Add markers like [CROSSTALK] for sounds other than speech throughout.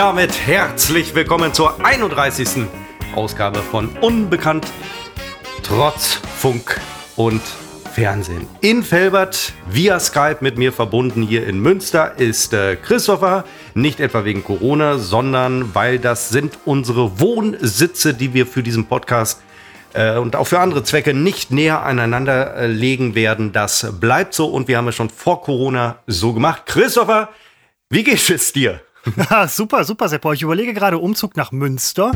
damit herzlich willkommen zur 31. Ausgabe von Unbekannt trotz Funk und Fernsehen. In Felbert via Skype mit mir verbunden hier in Münster ist äh, Christopher. Nicht etwa wegen Corona, sondern weil das sind unsere Wohnsitze, die wir für diesen Podcast äh, und auch für andere Zwecke nicht näher aneinander äh, legen werden. Das bleibt so und wir haben es schon vor Corona so gemacht. Christopher, wie geht es dir? [LAUGHS] super, super, Seppo. Ich überlege gerade Umzug nach Münster.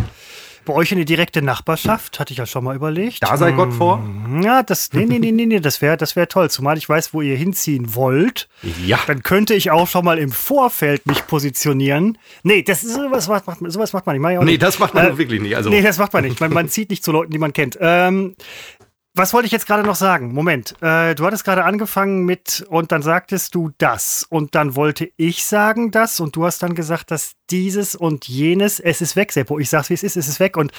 Bei euch in die direkte Nachbarschaft, hatte ich ja schon mal überlegt. Da sei Gott vor. Hm, ja, das, nee, nee, nee, nee, nee das wäre das wär toll. Zumal ich weiß, wo ihr hinziehen wollt. Ja. Dann könnte ich auch schon mal im Vorfeld mich positionieren. Nee, das ist, sowas macht, sowas macht man nicht. Mach nee, nicht. das macht man äh, wirklich nicht. Also. Nee, das macht man nicht. Man, man zieht nicht zu Leuten, die man kennt. Ähm, was wollte ich jetzt gerade noch sagen? Moment, äh, du hattest gerade angefangen mit und dann sagtest du das und dann wollte ich sagen das und du hast dann gesagt, dass dieses und jenes, es ist weg, Seppo. Ich sag's wie es ist, es ist weg und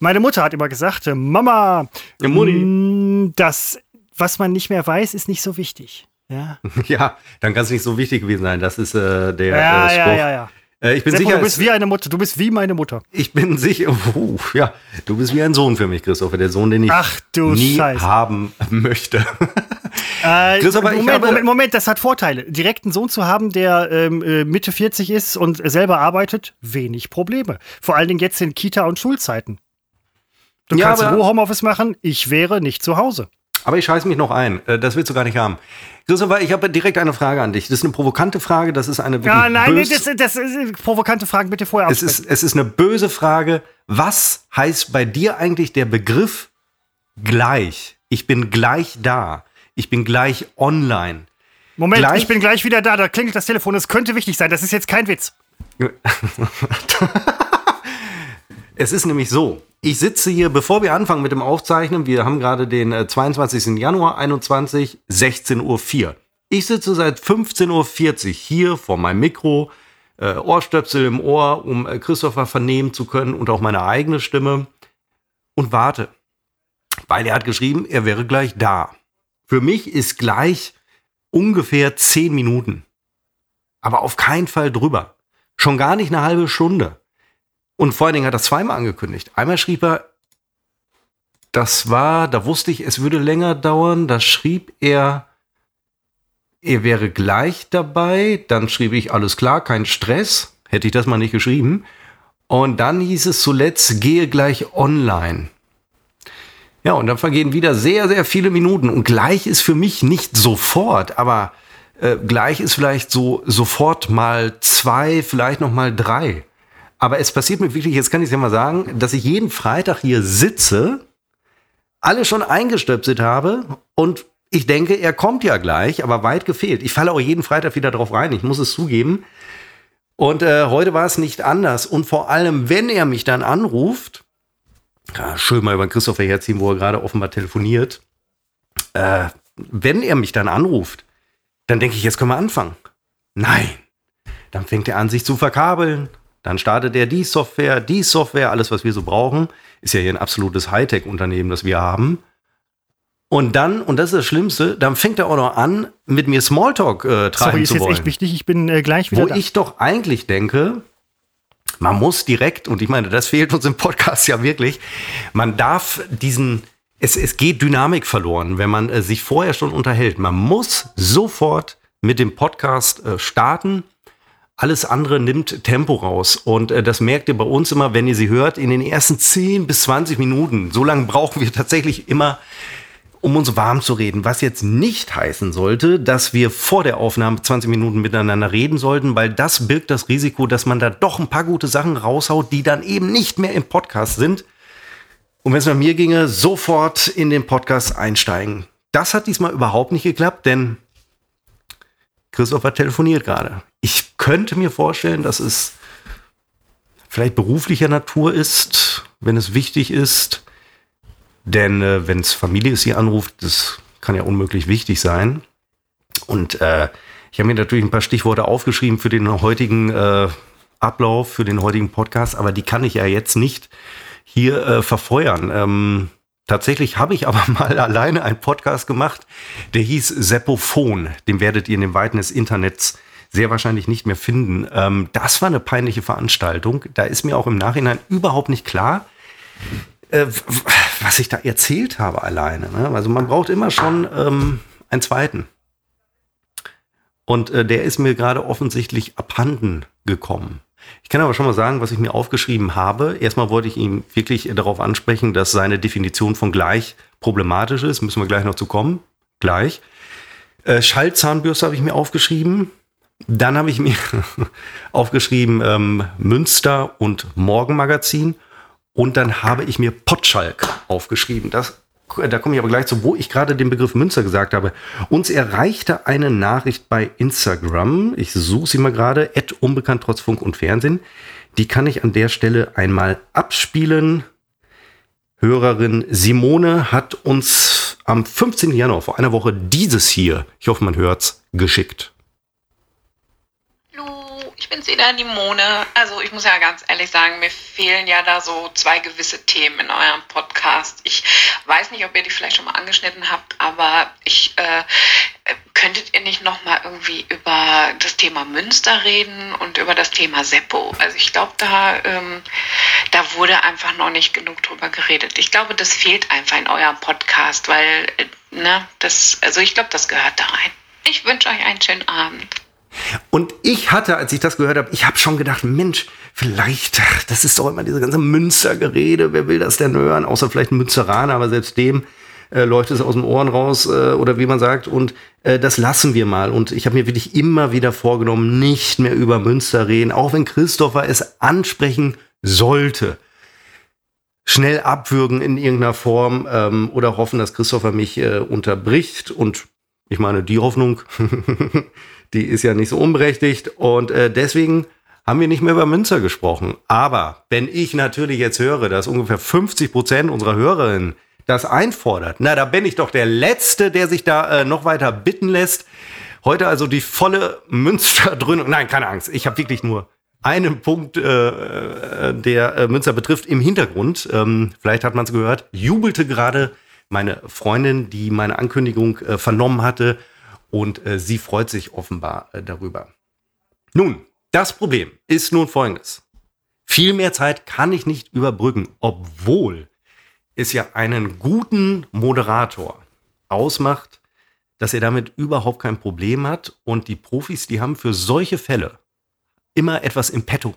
meine Mutter hat immer gesagt, äh, Mama, ja, mm, das, was man nicht mehr weiß, ist nicht so wichtig. Ja, [LAUGHS] ja dann kann es nicht so wichtig gewesen sein. Das ist äh, der ja, äh, Spruch. Ja, ja, ja. Äh, ich bin Seppo, sicher. Du bist wie eine Mutter. Du bist wie meine Mutter. Ich bin sicher. Uh, [LAUGHS] ja, du bist wie ein Sohn für mich, Christopher. Der Sohn, den ich Ach, nie Scheiße. haben möchte. [LAUGHS] Äh, Christopher, Moment, habe, Moment, Moment, das hat Vorteile. Direkt einen Sohn zu haben, der ähm, äh, Mitte 40 ist und selber arbeitet, wenig Probleme. Vor allen Dingen jetzt in Kita- und Schulzeiten. Du ja, kannst Ruhe Homeoffice machen. Ich wäre nicht zu Hause. Aber ich scheiße mich noch ein. Äh, das willst du gar nicht haben. Christopher, ich habe direkt eine Frage an dich. Das ist eine provokante Frage. Das ist eine Ja, nein, nee, das, das ist provokante Fragen bitte vorher es ist, es ist eine böse Frage. Was heißt bei dir eigentlich der Begriff gleich? Ich bin gleich da. Ich bin gleich online. Moment, gleich? ich bin gleich wieder da. Da klingelt das Telefon. Es könnte wichtig sein. Das ist jetzt kein Witz. [LAUGHS] es ist nämlich so. Ich sitze hier, bevor wir anfangen mit dem Aufzeichnen, wir haben gerade den 22. Äh, Januar 21, 16.04 Uhr. Ich sitze seit 15.40 Uhr hier vor meinem Mikro, äh, Ohrstöpsel im Ohr, um äh, Christopher vernehmen zu können und auch meine eigene Stimme und warte. Weil er hat geschrieben, er wäre gleich da. Für mich ist gleich ungefähr 10 Minuten. Aber auf keinen Fall drüber. Schon gar nicht eine halbe Stunde. Und vor allen Dingen hat er zweimal angekündigt. Einmal schrieb er, das war, da wusste ich, es würde länger dauern. Da schrieb er, er wäre gleich dabei. Dann schrieb ich, alles klar, kein Stress. Hätte ich das mal nicht geschrieben. Und dann hieß es zuletzt, gehe gleich online. Ja, und dann vergehen wieder sehr, sehr viele Minuten. Und gleich ist für mich nicht sofort, aber äh, gleich ist vielleicht so sofort mal zwei, vielleicht noch mal drei. Aber es passiert mir wirklich, jetzt kann ich es ja mal sagen, dass ich jeden Freitag hier sitze, alle schon eingestöpselt habe und ich denke, er kommt ja gleich, aber weit gefehlt. Ich falle auch jeden Freitag wieder drauf rein, ich muss es zugeben. Und äh, heute war es nicht anders. Und vor allem, wenn er mich dann anruft, ja, schön mal über Christopher herziehen, wo er gerade offenbar telefoniert, äh, wenn er mich dann anruft, dann denke ich, jetzt können wir anfangen. Nein. Dann fängt er an, sich zu verkabeln, dann startet er die Software, die Software, alles, was wir so brauchen. Ist ja hier ein absolutes Hightech-Unternehmen, das wir haben. Und dann, und das ist das Schlimmste, dann fängt er auch noch an, mit mir Smalltalk äh, treiben Sorry, ist zu wollen. jetzt echt wichtig, ich bin äh, gleich wieder Wo da. ich doch eigentlich denke, man muss direkt, und ich meine, das fehlt uns im Podcast ja wirklich, man darf diesen, es, es geht Dynamik verloren, wenn man äh, sich vorher schon unterhält. Man muss sofort mit dem Podcast äh, starten alles andere nimmt Tempo raus. Und äh, das merkt ihr bei uns immer, wenn ihr sie hört, in den ersten 10 bis 20 Minuten. So lange brauchen wir tatsächlich immer, um uns warm zu reden. Was jetzt nicht heißen sollte, dass wir vor der Aufnahme 20 Minuten miteinander reden sollten, weil das birgt das Risiko, dass man da doch ein paar gute Sachen raushaut, die dann eben nicht mehr im Podcast sind. Und wenn es bei mir ginge, sofort in den Podcast einsteigen. Das hat diesmal überhaupt nicht geklappt, denn Christopher telefoniert gerade. Ich könnte mir vorstellen, dass es vielleicht beruflicher Natur ist, wenn es wichtig ist. Denn äh, wenn es Familie ist, die anruft, das kann ja unmöglich wichtig sein. Und äh, ich habe mir natürlich ein paar Stichworte aufgeschrieben für den heutigen äh, Ablauf, für den heutigen Podcast, aber die kann ich ja jetzt nicht hier äh, verfeuern. Ähm, Tatsächlich habe ich aber [LAUGHS] mal alleine einen Podcast gemacht, der hieß Seppophon. Den werdet ihr in den Weiten des Internets sehr wahrscheinlich nicht mehr finden. Ähm, das war eine peinliche Veranstaltung. Da ist mir auch im Nachhinein überhaupt nicht klar, äh, was ich da erzählt habe alleine. Ne? Also man braucht immer schon ähm, einen zweiten. Und äh, der ist mir gerade offensichtlich abhanden gekommen. Ich kann aber schon mal sagen, was ich mir aufgeschrieben habe. Erstmal wollte ich ihn wirklich darauf ansprechen, dass seine Definition von gleich problematisch ist. Müssen wir gleich noch zu kommen. Gleich. Äh, Schallzahnbürste habe ich mir aufgeschrieben. Dann habe ich mir [LAUGHS] aufgeschrieben ähm, Münster und Morgenmagazin. Und dann habe ich mir Potschalk aufgeschrieben. Das, da komme ich aber gleich zu, wo ich gerade den Begriff Münster gesagt habe. Uns erreichte eine Nachricht bei Instagram. Ich suche sie mal gerade. unbekannt trotz Funk und Fernsehen. Die kann ich an der Stelle einmal abspielen. Hörerin Simone hat uns am 15. Januar vor einer Woche dieses hier, ich hoffe man hört's, geschickt. Ich bin Seda Limone. Also ich muss ja ganz ehrlich sagen, mir fehlen ja da so zwei gewisse Themen in eurem Podcast. Ich weiß nicht, ob ihr die vielleicht schon mal angeschnitten habt, aber ich äh, könntet ihr nicht noch mal irgendwie über das Thema Münster reden und über das Thema Seppo? Also ich glaube, da, ähm, da wurde einfach noch nicht genug drüber geredet. Ich glaube, das fehlt einfach in eurem Podcast, weil, äh, ne, das, also ich glaube, das gehört da rein. Ich wünsche euch einen schönen Abend. Und ich hatte, als ich das gehört habe, ich habe schon gedacht, Mensch, vielleicht, das ist doch immer diese ganze Münstergerede, wer will das denn hören? Außer vielleicht ein Münsteraner, aber selbst dem äh, läuft es aus den Ohren raus äh, oder wie man sagt. Und äh, das lassen wir mal. Und ich habe mir wirklich immer wieder vorgenommen, nicht mehr über Münster reden, auch wenn Christopher es ansprechen sollte. Schnell abwürgen in irgendeiner Form ähm, oder hoffen, dass Christopher mich äh, unterbricht. Und ich meine, die Hoffnung, [LAUGHS] die ist ja nicht so unberechtigt. Und äh, deswegen haben wir nicht mehr über Münster gesprochen. Aber wenn ich natürlich jetzt höre, dass ungefähr 50 Prozent unserer Hörerinnen das einfordert, na, da bin ich doch der Letzte, der sich da äh, noch weiter bitten lässt. Heute also die volle Münsterdröhnung. Nein, keine Angst. Ich habe wirklich nur einen Punkt, äh, äh, der äh, Münster betrifft, im Hintergrund. Ähm, vielleicht hat man es gehört. Jubelte gerade meine Freundin, die meine Ankündigung äh, vernommen hatte. Und äh, sie freut sich offenbar äh, darüber. Nun, das Problem ist nun folgendes. Viel mehr Zeit kann ich nicht überbrücken, obwohl es ja einen guten Moderator ausmacht, dass er damit überhaupt kein Problem hat. Und die Profis, die haben für solche Fälle immer etwas im Petto.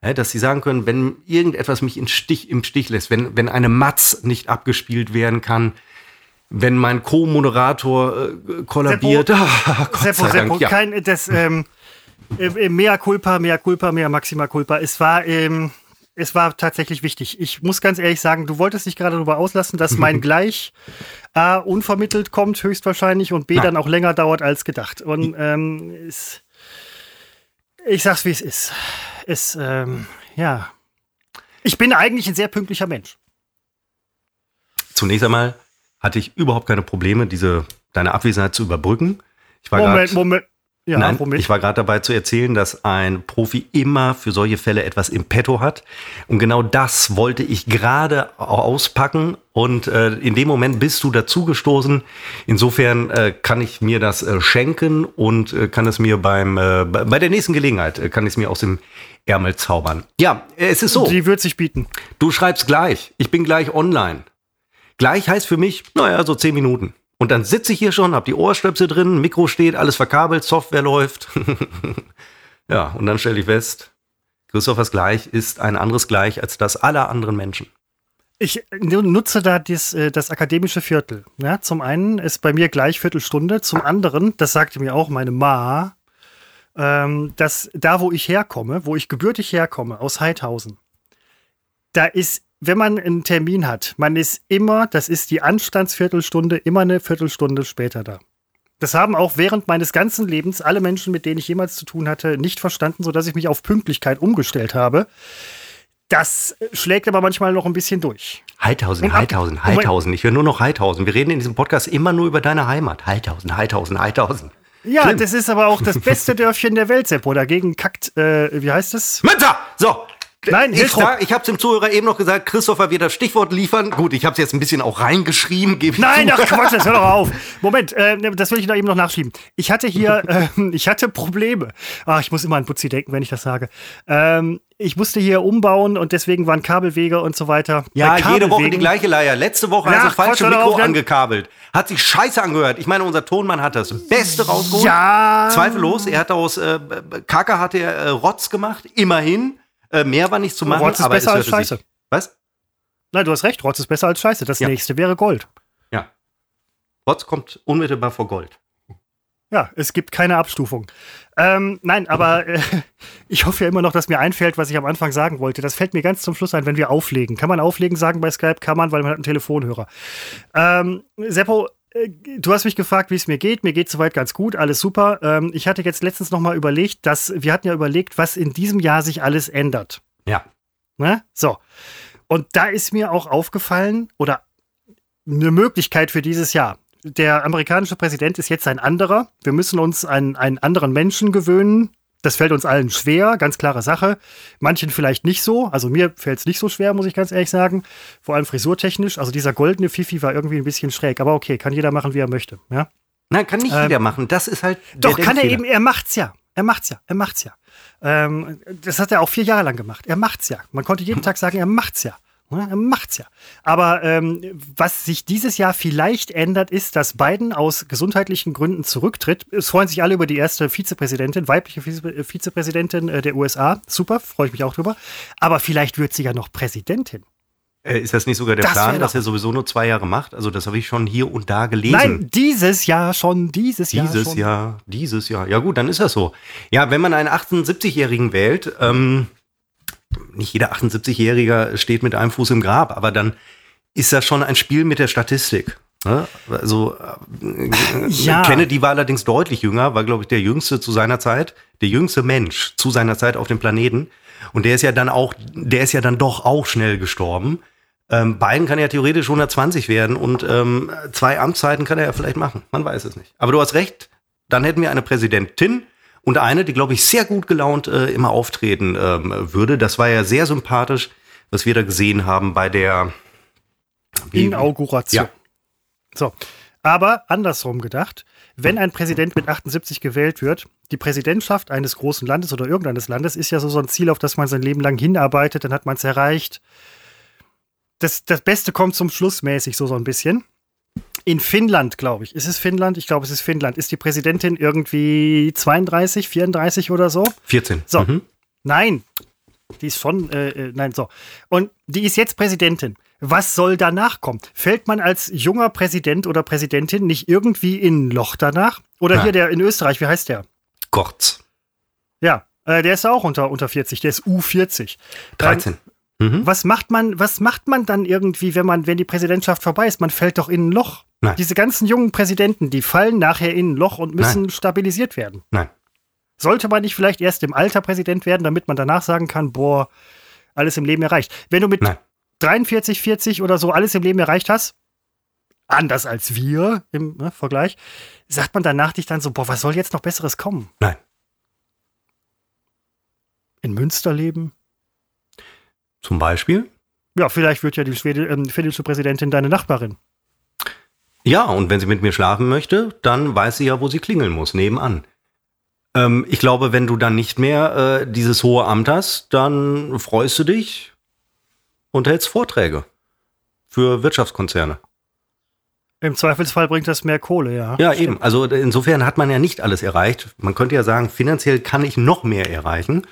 Dass sie sagen können, wenn irgendetwas mich im Stich, im Stich lässt, wenn, wenn eine Matz nicht abgespielt werden kann, wenn mein Co-Moderator äh, kollabiert. Seppo, [LAUGHS] ah, Gott Seppo, Seppo, ja. kein, das, ähm, äh, äh, mea culpa, mea culpa, mea maxima culpa. Es war, ähm, es war tatsächlich wichtig. Ich muss ganz ehrlich sagen, du wolltest dich gerade darüber auslassen, dass mein [LAUGHS] Gleich A unvermittelt kommt, höchstwahrscheinlich, und B Nein. dann auch länger dauert als gedacht. Und ähm, es, ich sag's wie es ist. Es, ähm, ja. Ich bin eigentlich ein sehr pünktlicher Mensch. Zunächst einmal hatte ich überhaupt keine Probleme, diese deine Abwesenheit zu überbrücken. Ich war Moment, Moment. Ja, Nein, womit? ich war gerade dabei zu erzählen, dass ein Profi immer für solche Fälle etwas im Petto hat. Und genau das wollte ich gerade auspacken. Und äh, in dem Moment bist du dazugestoßen. Insofern äh, kann ich mir das äh, schenken und äh, kann es mir beim äh, bei der nächsten Gelegenheit äh, kann ich es mir aus dem Ärmel zaubern. Ja, es ist so. Die wird sich bieten. Du schreibst gleich. Ich bin gleich online. Gleich heißt für mich, naja, so zehn Minuten. Und dann sitze ich hier schon, habe die Ohrstöpsel drin, Mikro steht, alles verkabelt, Software läuft. [LAUGHS] ja, und dann stelle ich fest, Christophers Gleich ist ein anderes Gleich als das aller anderen Menschen. Ich nutze da das, äh, das akademische Viertel. Ja, zum einen ist bei mir gleich Viertelstunde, zum anderen, das sagte mir auch meine Ma, ähm, dass da, wo ich herkomme, wo ich gebürtig herkomme, aus Heidhausen, da ist wenn man einen Termin hat, man ist immer, das ist die Anstandsviertelstunde, immer eine Viertelstunde später da. Das haben auch während meines ganzen Lebens alle Menschen, mit denen ich jemals zu tun hatte, nicht verstanden, sodass ich mich auf Pünktlichkeit umgestellt habe. Das schlägt aber manchmal noch ein bisschen durch. Heidhausen, Heidhausen, Heidhausen. Ich höre nur noch Heidhausen. Wir reden in diesem Podcast immer nur über deine Heimat. Heidhausen, Heidhausen, Heidhausen. Ja, Schlimm. das ist aber auch das beste [LAUGHS] Dörfchen der Welt, Seppo. Dagegen kackt, äh, wie heißt es? Münster! So, Nein, ich, ich habe dem Zuhörer eben noch gesagt, Christopher wird das Stichwort liefern. Gut, ich habe es jetzt ein bisschen auch ich Nein, ach [LAUGHS] Quatsch, das hör doch auf. Moment, äh, das will ich noch eben noch nachschieben. Ich hatte hier, [LAUGHS] ähm, ich hatte Probleme. Ah, ich muss immer an Putzi denken, wenn ich das sage. Ähm, ich musste hier umbauen und deswegen waren Kabelwege und so weiter. Ja, jede Woche die gleiche Leier. Letzte Woche Ja, hast du Quatsch, falsche Mikro auf, dann- angekabelt. Hat sich scheiße angehört. Ich meine, unser Tonmann hat das Beste rausgeholt. Ja. Zweifellos. Er hat aus äh, Kacke hat er äh, Rotz gemacht. Immerhin. Äh, mehr war nicht zu machen. Rotz ist aber besser es als Scheiße. Sich, was? Nein, du hast recht, Rotz ist besser als Scheiße. Das Ja. nächste wäre Gold. Ja. Rotz kommt unmittelbar vor Gold. Ja, es gibt keine Abstufung. Ähm, nein, aber äh, [LAUGHS] ich hoffe ja immer noch, dass mir einfällt, was ich am Anfang sagen wollte. Das fällt mir ganz zum Schluss ein, wenn wir auflegen. Kann man auflegen sagen bei Skype? Kann man, weil man hat einen Telefonhörer. Ähm, Seppo, du hast mich gefragt, wie es mir geht. Mir geht soweit ganz gut, alles super. Ähm, ich hatte jetzt letztens noch mal überlegt, dass wir hatten ja überlegt, was in diesem Jahr sich alles ändert. Ja. Ne? So. Und da ist mir auch aufgefallen, oder eine Möglichkeit für dieses Jahr. Der amerikanische Präsident ist jetzt ein anderer. Wir müssen uns an einen anderen Menschen gewöhnen. Das fällt uns allen schwer, ganz klare Sache. Manchen vielleicht nicht so. Also mir fällt es nicht so schwer, muss ich ganz ehrlich sagen. Vor allem frisurtechnisch. Also dieser goldene Fifi war irgendwie ein bisschen schräg. Aber okay, kann jeder machen, wie er möchte. Ja? Nein, kann nicht Ähm, jeder machen. Das ist halt. Doch, kann er eben, er macht's ja. Er macht's ja, er macht's ja. Ähm, das hat er auch vier Jahre lang gemacht. Er macht's ja. Man konnte jeden [LAUGHS] Tag sagen, er macht's ja. Er macht's ja. Aber ähm, was sich dieses Jahr vielleicht ändert, ist, dass Biden aus gesundheitlichen Gründen zurücktritt. Es freuen sich alle über die erste Vizepräsidentin, weibliche Vize äh, Vizepräsidentin äh, der USA. Super, freue ich mich auch drüber. Aber vielleicht wird sie ja noch Präsidentin. Äh, ist das nicht sogar der Das Plan, dass er sowieso nur zwei Jahre macht? Also, das habe ich schon hier und da gelesen. Nein, dieses Jahr schon, dieses, Jahr Dieses. Jahr, dieses Jahr. Ja gut, dann ist das so. Ja, wenn man einen 78-Jährigen wählt, ähm, nicht jeder 78-Jähriger steht mit einem Fuß im Grab, aber dann ist das schon ein Spiel mit der Statistik. Ne? Also äh, Ja. Kennedy war allerdings deutlich jünger, war glaube ich der jüngste zu seiner Zeit, der jüngste Mensch zu seiner Zeit auf dem Planeten. Und der ist ja dann auch, der ist ja dann doch auch schnell gestorben. Ähm, Biden kann ja theoretisch 120 werden und ähm, zwei Amtszeiten kann er ja vielleicht machen. Man weiß es nicht. Aber du hast recht, dann hätten wir eine Präsidentin und eine, die, glaube ich, sehr gut gelaunt äh, immer auftreten ähm, würde. Das war ja sehr sympathisch, was wir da gesehen haben bei der wie- Inauguration. Ja. So. Aber andersrum gedacht, wenn ein Präsident mit 78 gewählt wird, die Präsidentschaft eines großen Landes oder irgendeines Landes ist ja so, so ein Ziel, auf das man sein Leben lang hinarbeitet, dann hat man es erreicht. Das, das Beste kommt zum Schluss mäßig, so so ein bisschen. In Finnland, glaube ich, ist es Finnland? Ich glaube, es ist Finnland. Ist die Präsidentin irgendwie 32, 34 oder so? 14. So. Mhm. Nein, die ist schon, äh, äh, nein, so. Und die ist jetzt Präsidentin. Was soll danach kommen? Fällt man als junger Präsident oder Präsidentin nicht irgendwie in ein Loch danach? Oder Ja. hier der in Österreich, wie heißt der? Kurz. Ja, äh, der ist auch unter, unter 40, der ist U40. 13. Mhm. Was macht man, was macht man dann irgendwie, wenn man, wenn die Präsidentschaft vorbei ist? Man fällt doch in ein Loch. Nein. Diese ganzen jungen Präsidenten, die fallen nachher in ein Loch und müssen stabilisiert werden. Nein. Sollte man nicht vielleicht erst im Alter Präsident werden, damit man danach sagen kann, boah, alles im Leben erreicht. Wenn du mit Nein. 43, 40 oder so alles im Leben erreicht hast, anders als wir im ne, Vergleich, sagt man danach dich dann so, boah, was soll jetzt noch Besseres kommen? Nein. In Münster leben? Zum Beispiel? Ja, vielleicht wird ja die Schwede, ähm, finnische Präsidentin deine Nachbarin. Ja, und wenn sie mit mir schlafen möchte, dann weiß sie ja, wo sie klingeln muss, nebenan. Ähm, ich glaube, wenn du dann nicht mehr äh, dieses hohe Amt hast, dann freust du dich und hältst Vorträge für Wirtschaftskonzerne. Im Zweifelsfall bringt das mehr Kohle, ja. Ja, eben. Also insofern hat man ja nicht alles erreicht. Man könnte ja sagen, finanziell kann ich noch mehr erreichen.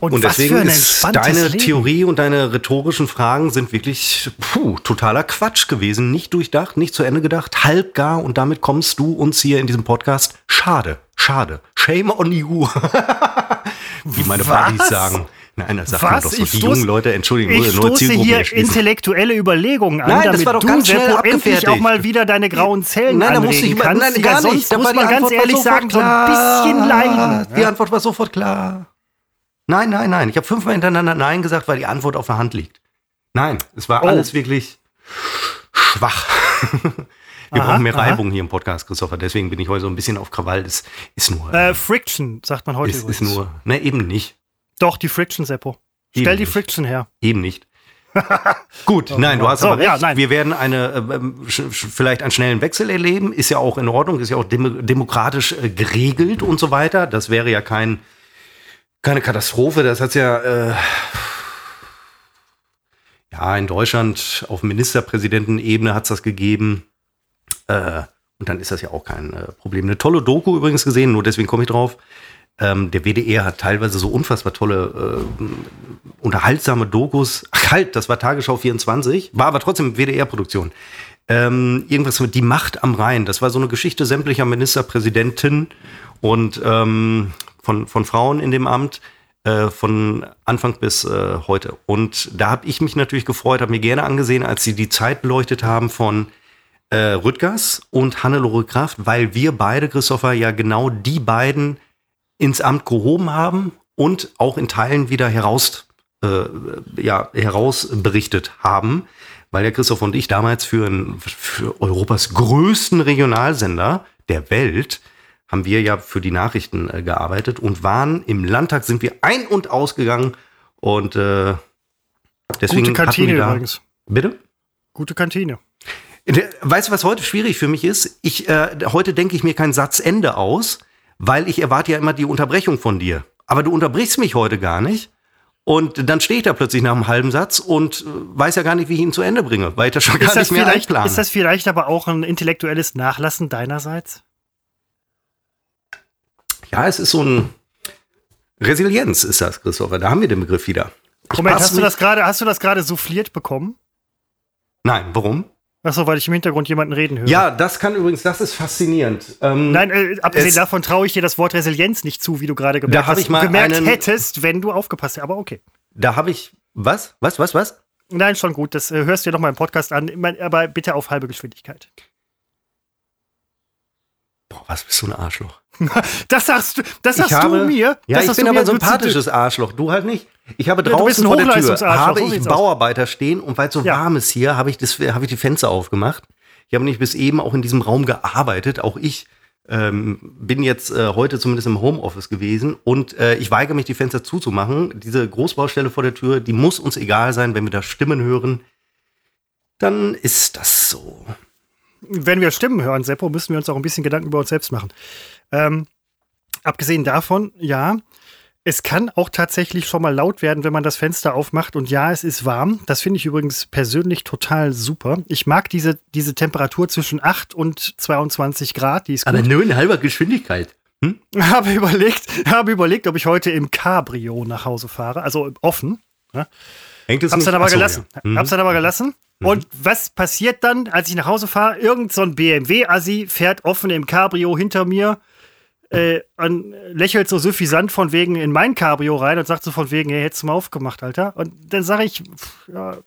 Und, Und deswegen ist deine Leben. Theorie und deine rhetorischen Fragen sind wirklich puh, totaler Quatsch gewesen. Nicht durchdacht, nicht zu Ende gedacht, halbgar und damit kommst du uns hier in diesem Podcast. Schade, schade. Shame on you. [LAUGHS] Wie meine? Buddies sagen. Nein, das sagt man Was? doch so. Ich Die stoß- jungen Leute, Entschuldigung, Ich neue stoße hier erschließen. intellektuelle Überlegungen an, Nein, das damit war doch du, ganz schnell Seppo, endlich auch mal wieder deine grauen Zellen Nein, da anregen musste ich kannst. nein, ja, gar sonst nicht. Da muss man ganz ehrlich sagen, so ein bisschen leiden. Die Antwort war sofort klar. Nein, nein, nein. Ich habe fünfmal hintereinander Nein gesagt, weil die Antwort auf der Hand liegt. Nein, es war Oh. alles wirklich schwach. Wir Aha, brauchen mehr aha. Reibung hier im Podcast, Christopher. Deswegen bin ich heute so ein bisschen auf Krawall. Das ist nur. Äh, Friction, sagt man heute ist, übrigens. ist nur. Ne, eben nicht. Doch, die Friction, Seppo. Stell Eben die nicht. Friction her. Eben nicht. [LAUGHS] Gut, nein, du hast So, aber recht. ja, nein. Wir werden eine, äh, ähm, vielleicht einen schnellen Wechsel erleben. Ist ja auch in Ordnung, ist ja auch dem, demokratisch äh, geregelt und so weiter. Das wäre ja kein, keine Katastrophe. Das hat ja, äh, ja, in Deutschland auf Ministerpräsidentenebene hat es das gegeben. Äh, und dann ist das ja auch kein äh, Problem. Eine tolle Doku übrigens gesehen, nur deswegen komme ich drauf. Ähm, der WDR hat teilweise so unfassbar tolle äh, unterhaltsame Dokus. Ach halt, das war Tagesschau 24, war aber trotzdem WDR-Produktion. Ähm, irgendwas mit Die Macht am Rhein. Das war so eine Geschichte sämtlicher Ministerpräsidenten und ähm, von, von Frauen in dem Amt äh, von Anfang bis äh, heute. Und da habe ich mich natürlich gefreut, habe mir gerne angesehen, als sie die Zeit beleuchtet haben von äh, Rüttgers und Hannelore Kraft, weil wir beide, Christopher, ja genau die beiden ins Amt gehoben haben und auch in Teilen wieder heraus, äh, ja, herausberichtet haben, weil der Christoph und ich damals für, ein, für Europas größten Regionalsender der Welt haben wir ja für die Nachrichten äh, gearbeitet und waren im Landtag sind wir ein- und ausgegangen und äh, deswegen Gute Kantine da, übrigens. Bitte? Gute Kantine. Der- Weißt du, was heute schwierig für mich ist? Ich, äh, heute denke ich mir kein Satzende aus, weil ich erwarte ja immer die Unterbrechung von dir. Aber du unterbrichst mich heute gar nicht. Und dann stehe ich da plötzlich nach einem halben Satz und äh, weiß ja gar nicht, wie ich ihn zu Ende bringe, weil ich das schon gar das, nicht mehr einplane. ist das vielleicht aber auch ein intellektuelles Nachlassen deinerseits? Ja, es ist so ein Resilienz ist das, Christopher. Da haben wir den Begriff wieder. Ich Moment, hast du das gerade, hast du das gerade souffliert bekommen? Nein, warum? Achso, weil ich im Hintergrund jemanden reden höre. Ja, das kann übrigens, das ist faszinierend. Ähm, Nein, äh, abgesehen Es- davon traue ich dir das Wort Resilienz nicht zu, wie du gerade gemerkt, hast, gemerkt einen- hättest, wenn du aufgepasst hättest. Aber okay. Da habe ich, was? Was, was, was? Nein, schon gut. Das äh, hörst du dir noch mal im Podcast an. Aber bitte auf halbe Geschwindigkeit. Boah, was bist du ein Arschloch? [LAUGHS] Das sagst du, das sagst habe- du mir. Ja, das ich bin aber ein sympathisches Arschloch. Du halt nicht. Ich habe draußen ein vor der Tür habe so ich aus. Bauarbeiter stehen und weil es so Ja. warm ist hier, habe ich, das, habe ich die Fenster aufgemacht. Ich habe nicht bis eben auch in diesem Raum gearbeitet. Auch ich ähm, bin jetzt äh, heute zumindest im Homeoffice gewesen und äh, ich weigere mich, die Fenster zuzumachen. Diese Großbaustelle vor der Tür, die muss uns egal sein, wenn wir da Stimmen hören. Dann ist das so. wenn wir Stimmen hören, Seppo, müssen wir uns auch ein bisschen Gedanken über uns selbst machen. Ähm, abgesehen davon, ja, es kann auch tatsächlich schon mal laut werden, wenn man das Fenster aufmacht. Und ja, es ist warm. Das finde ich übrigens persönlich total super. Ich mag diese, diese Temperatur zwischen 8 und 22 Grad. Die ist gut. nur in halber Geschwindigkeit. [LAUGHS] habe überlegt, habe überlegt, ob ich heute im Cabrio nach Hause fahre, also offen. Hängt es Hab's dann aber Ach so, gelassen. ja. Mhm. Hab's dann aber gelassen. Und was passiert dann, als ich nach Hause fahre? Irgend so ein BMW-Assi fährt offen im Cabrio hinter mir, äh, und lächelt so suffisant von wegen in mein Cabrio rein und sagt so von wegen, hey, hättest du mal aufgemacht, Alter. Und dann sage ich, pff, ja,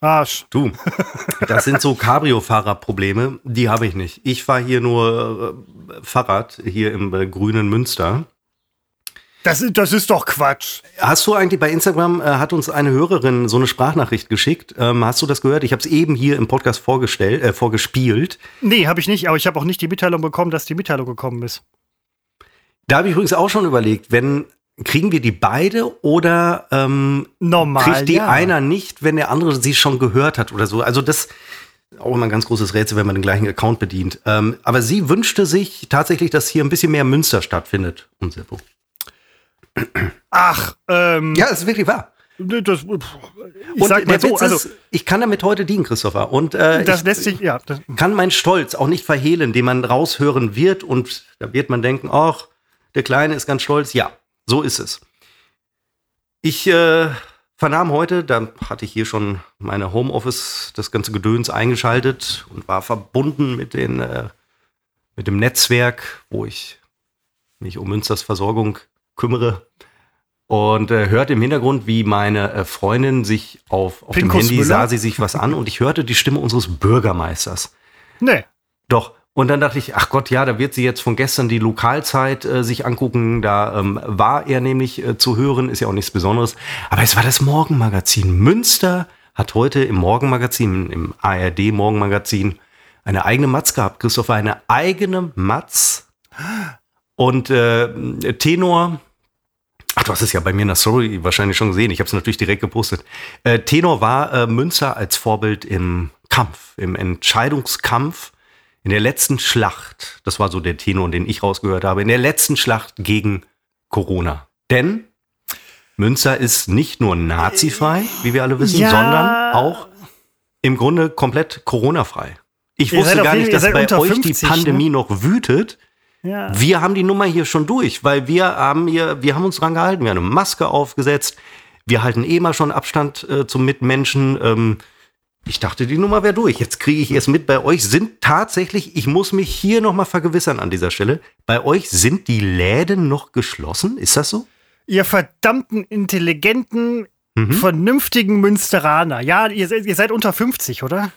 Arsch. Du, das sind so Cabrio-Fahrer-Probleme, die habe ich nicht. Ich fahre hier nur äh, Fahrrad, hier im äh, grünen Münster. Das, ist- das ist doch Quatsch. Hast du eigentlich bei Instagram, äh, hat uns eine Hörerin so eine Sprachnachricht geschickt. Ähm, hast du das gehört? Ich habe es eben hier im Podcast vorgestellt, äh, vorgespielt. Nee, habe ich nicht, aber ich habe auch nicht die Mitteilung bekommen, dass die Mitteilung gekommen ist. Da habe ich übrigens auch schon überlegt, wenn kriegen wir die beide oder ähm, Normal. kriegt die ja. einer nicht, wenn der andere sie schon gehört hat oder so. Also das ist auch immer ein ganz großes Rätsel, wenn man den gleichen Account bedient. Ähm, aber sie wünschte sich tatsächlich, dass hier ein bisschen mehr Münster stattfindet. Und Seppo. Ach, ähm, Ja, das ist wirklich wahr. das, ich Und sag mal so, Witz also ist, ich kann damit heute dienen, Christopher. Und äh, das ich lässt sich, ja, das, kann meinen Stolz auch nicht verhehlen, den man raushören wird. Und da wird man denken, ach, der Kleine ist ganz stolz. Ja, so ist es. Ich äh, vernahm heute, da hatte ich hier schon meine Homeoffice, das ganze Gedöns eingeschaltet und war verbunden mit, den, äh, mit dem Netzwerk, wo ich mich um Münsters Versorgung kümmere. Und äh, hörte im Hintergrund, wie meine äh, Freundin sich auf, auf dem Handy Müller? sah sie sich was an und ich hörte die Stimme unseres Bürgermeisters. nee. Doch. Und dann dachte ich, ach Gott, ja, da wird sie jetzt von gestern die Lokalzeit äh, sich angucken. Da ähm, war er nämlich äh, zu hören, ist ja auch nichts Besonderes. Aber es war das Morgenmagazin. Münster hat heute im Morgenmagazin, im ARD Morgenmagazin, eine eigene Matz gehabt. Christopher, eine eigene Matz. Und äh, Tenor Ach, du hast es ja bei mir in der Story wahrscheinlich schon gesehen. Ich habe es natürlich direkt gepostet. Äh, Tenor war äh, Münster als Vorbild im Kampf, im Entscheidungskampf, in der letzten Schlacht. Das war so der Tenor, den ich rausgehört habe. In der letzten Schlacht gegen Corona. Denn Münster ist nicht nur nazifrei, wie wir alle wissen, Ja. sondern auch im Grunde komplett Corona-frei. Ich wusste gar nicht, dass bei euch 50, die Pandemie noch wütet. Ja. Wir haben die Nummer hier schon durch, weil wir haben hier, wir haben uns dran gehalten, wir haben eine Maske aufgesetzt, wir halten eh mal schon Abstand äh, zum Mitmenschen. Ähm, ich dachte, die Nummer wäre durch. Jetzt kriege ich erst mit, bei euch sind tatsächlich, ich muss mich hier nochmal vergewissern an dieser Stelle, bei euch sind die Läden noch geschlossen? Ist das so? Ihr verdammten, intelligenten, Mhm. vernünftigen Münsteraner. Ja, ihr, seid- ihr seid unter 50, oder?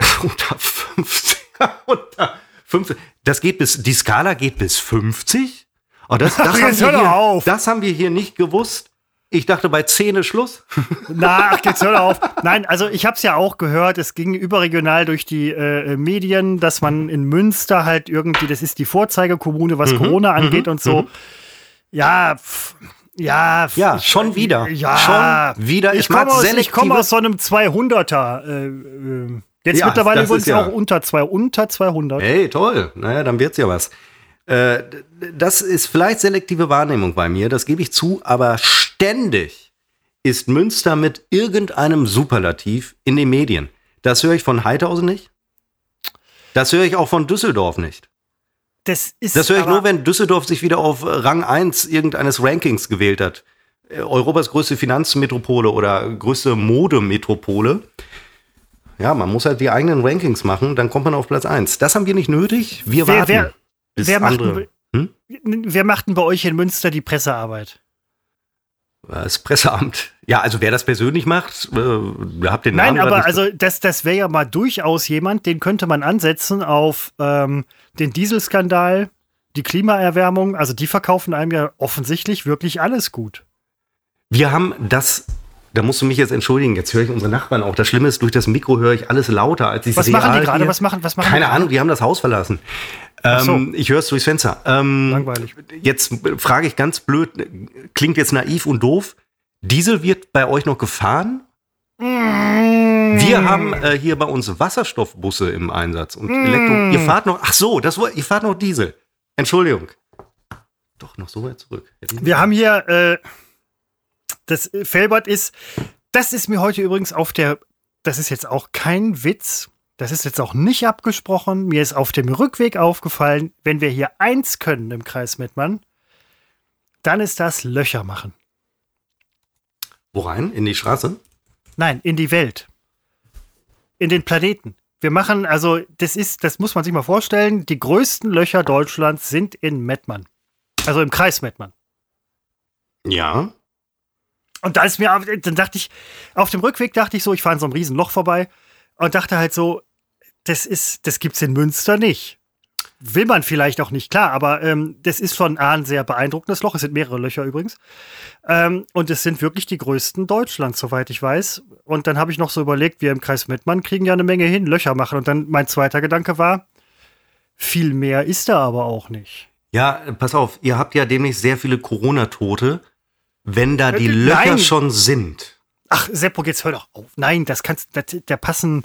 [LAUGHS] unter 50. [LAUGHS] unter 50. Das geht bis, die Skala geht bis 50? Oh, das, [LAUGHS] das, haben hier, das haben wir hier nicht gewusst. Ich dachte bei 10 ist Schluss. [LAUGHS] Na, ach, jetzt hör auf. Nein, also ich habe es ja auch gehört, es ging überregional durch die äh, Medien, dass man in Münster halt irgendwie, das ist die Vorzeigekommune, Mhm, was Corona angeht und so. Ja, pff, ja, pff, Ja, ich- schon wieder. Ja, Schon wieder. Ich, komme aus, komm aus so einem 200er. Äh, äh, jetzt Ja, mittlerweile übrigens ja- auch unter, zwei, unter 200. Hey, toll. Naja, dann wird's ja was. Äh, das ist vielleicht selektive Wahrnehmung bei mir, das gebe ich zu, aber ständig ist Münster mit irgendeinem Superlativ in den Medien. Das höre ich von Heidhausen nicht. Das höre ich auch von Düsseldorf nicht. Das ist Das höre ich nur, wenn Düsseldorf sich wieder auf Rang 1 irgendeines Rankings gewählt hat. Äh, Europas größte Finanzmetropole oder größte Modemetropole. Ja, man muss halt die eigenen Rankings machen, dann kommt man auf Platz 1. Das haben wir nicht nötig. Wir Wer- warten. wer- bis wer macht andere. Hm? Wer macht denn bei euch in Münster die Pressearbeit? Das Presseamt. Ja, also wer das persönlich macht, äh, ihr habt den Nein, Namen grad aber also das, das wäre ja mal durchaus jemand, den könnte man ansetzen auf ähm, den Dieselskandal, die Klimaerwärmung. Also die verkaufen einem ja offensichtlich wirklich alles gut. Wir haben das, da musst du mich jetzt entschuldigen, jetzt höre ich unsere Nachbarn auch. Das Schlimme ist, durch das Mikro höre ich alles lauter, als ich Was real machen die gerade? Was machen, was machen Keine die Ahnung, die haben das Haus verlassen. So. Ähm, ich höre es durchs Fenster. Ähm, Langweilig. Jetzt frage ich ganz blöd, klingt jetzt naiv und doof. Diesel wird bei euch noch gefahren? Mm. Wir haben äh, hier bei uns Wasserstoffbusse im Einsatz und Elektro. Ihr fahrt noch, ach so, das, ihr fahrt noch Diesel. Entschuldigung. Doch, noch so weit zurück. Wir haben hier, äh, das Felbert ist, das ist mir heute übrigens auf der, das ist jetzt auch kein Witz, das ist jetzt auch nicht abgesprochen, mir ist auf dem Rückweg aufgefallen, wenn wir hier eins können im Kreis Mettmann, dann ist das Löcher machen. Wo rein? In die Straße? Nein, in die Welt. In den Planeten. Wir machen, also, das ist, das muss man sich mal vorstellen, die größten Löcher Deutschlands sind in Mettmann. Also im Kreis Mettmann. Ja. Und da ist mir, dann dachte ich, auf dem Rückweg dachte ich so, ich fahre an so einem riesen Loch vorbei und dachte halt so, das ist, das gibt's in Münster nicht. Will man vielleicht auch nicht, klar, aber ähm, das ist schon A, ein sehr beeindruckendes Loch. Es sind mehrere Löcher übrigens. Ähm, und es sind wirklich die größten Deutschlands, soweit ich weiß. Und dann habe ich noch so überlegt, wir im Kreis Mettmann kriegen ja eine Menge hin, Löcher machen. Und dann mein zweiter Gedanke war, viel mehr ist da aber auch nicht. Ja, pass auf, ihr habt ja demnächst sehr viele Corona-Tote. Wenn da die Äh, Löcher nein. schon sind. Ach, Seppo, jetzt hör doch auf. Nein, das kannst, das, der passen.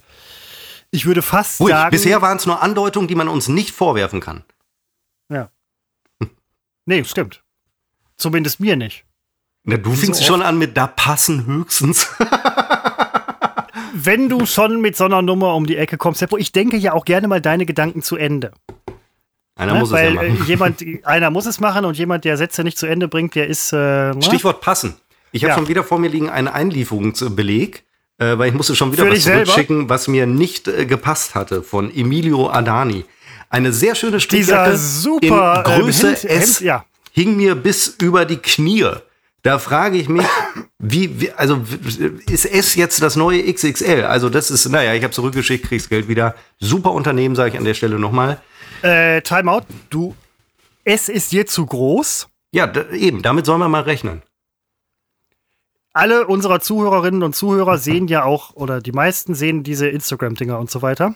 Ich würde fast Ruhig, sagen. bisher waren es nur Andeutungen, die man uns nicht vorwerfen kann. Ja. Nee, stimmt. Zumindest mir nicht. Na, du Wie fingst so schon an mit da passen höchstens. Wenn du schon mit so einer Nummer um die Ecke kommst, Seppo, ich denke ja auch gerne mal deine Gedanken zu Ende. Einer Ne? muss es Weil ja äh, machen. jemand, [LAUGHS] einer muss es machen und jemand, der Sätze nicht zu Ende bringt, der ist. Äh, ne? Stichwort passen. Ich habe Ja. schon wieder vor mir liegen einen Einlieferungsbeleg, äh, weil ich musste schon wieder Für was zurückschicken, was mir nicht äh, gepasst hatte von Emilio Adani. Eine sehr schöne Strickjacke Dieser super in Größe ähm, Hemd- S Hemd- ja. hing mir bis über die Knie. Da frage ich mich, wie, wie, also ist S jetzt das neue XXL? Also das ist, naja, ich habe zurückgeschickt, krieg's Geld wieder. Super Unternehmen, sage ich an der Stelle nochmal. Äh, Timeout, du. Es ist dir zu groß. Ja, eben, damit sollen wir mal rechnen. Alle unserer Zuhörerinnen und Zuhörer sehen ja auch, oder die meisten sehen diese Instagram-Dinger und so weiter.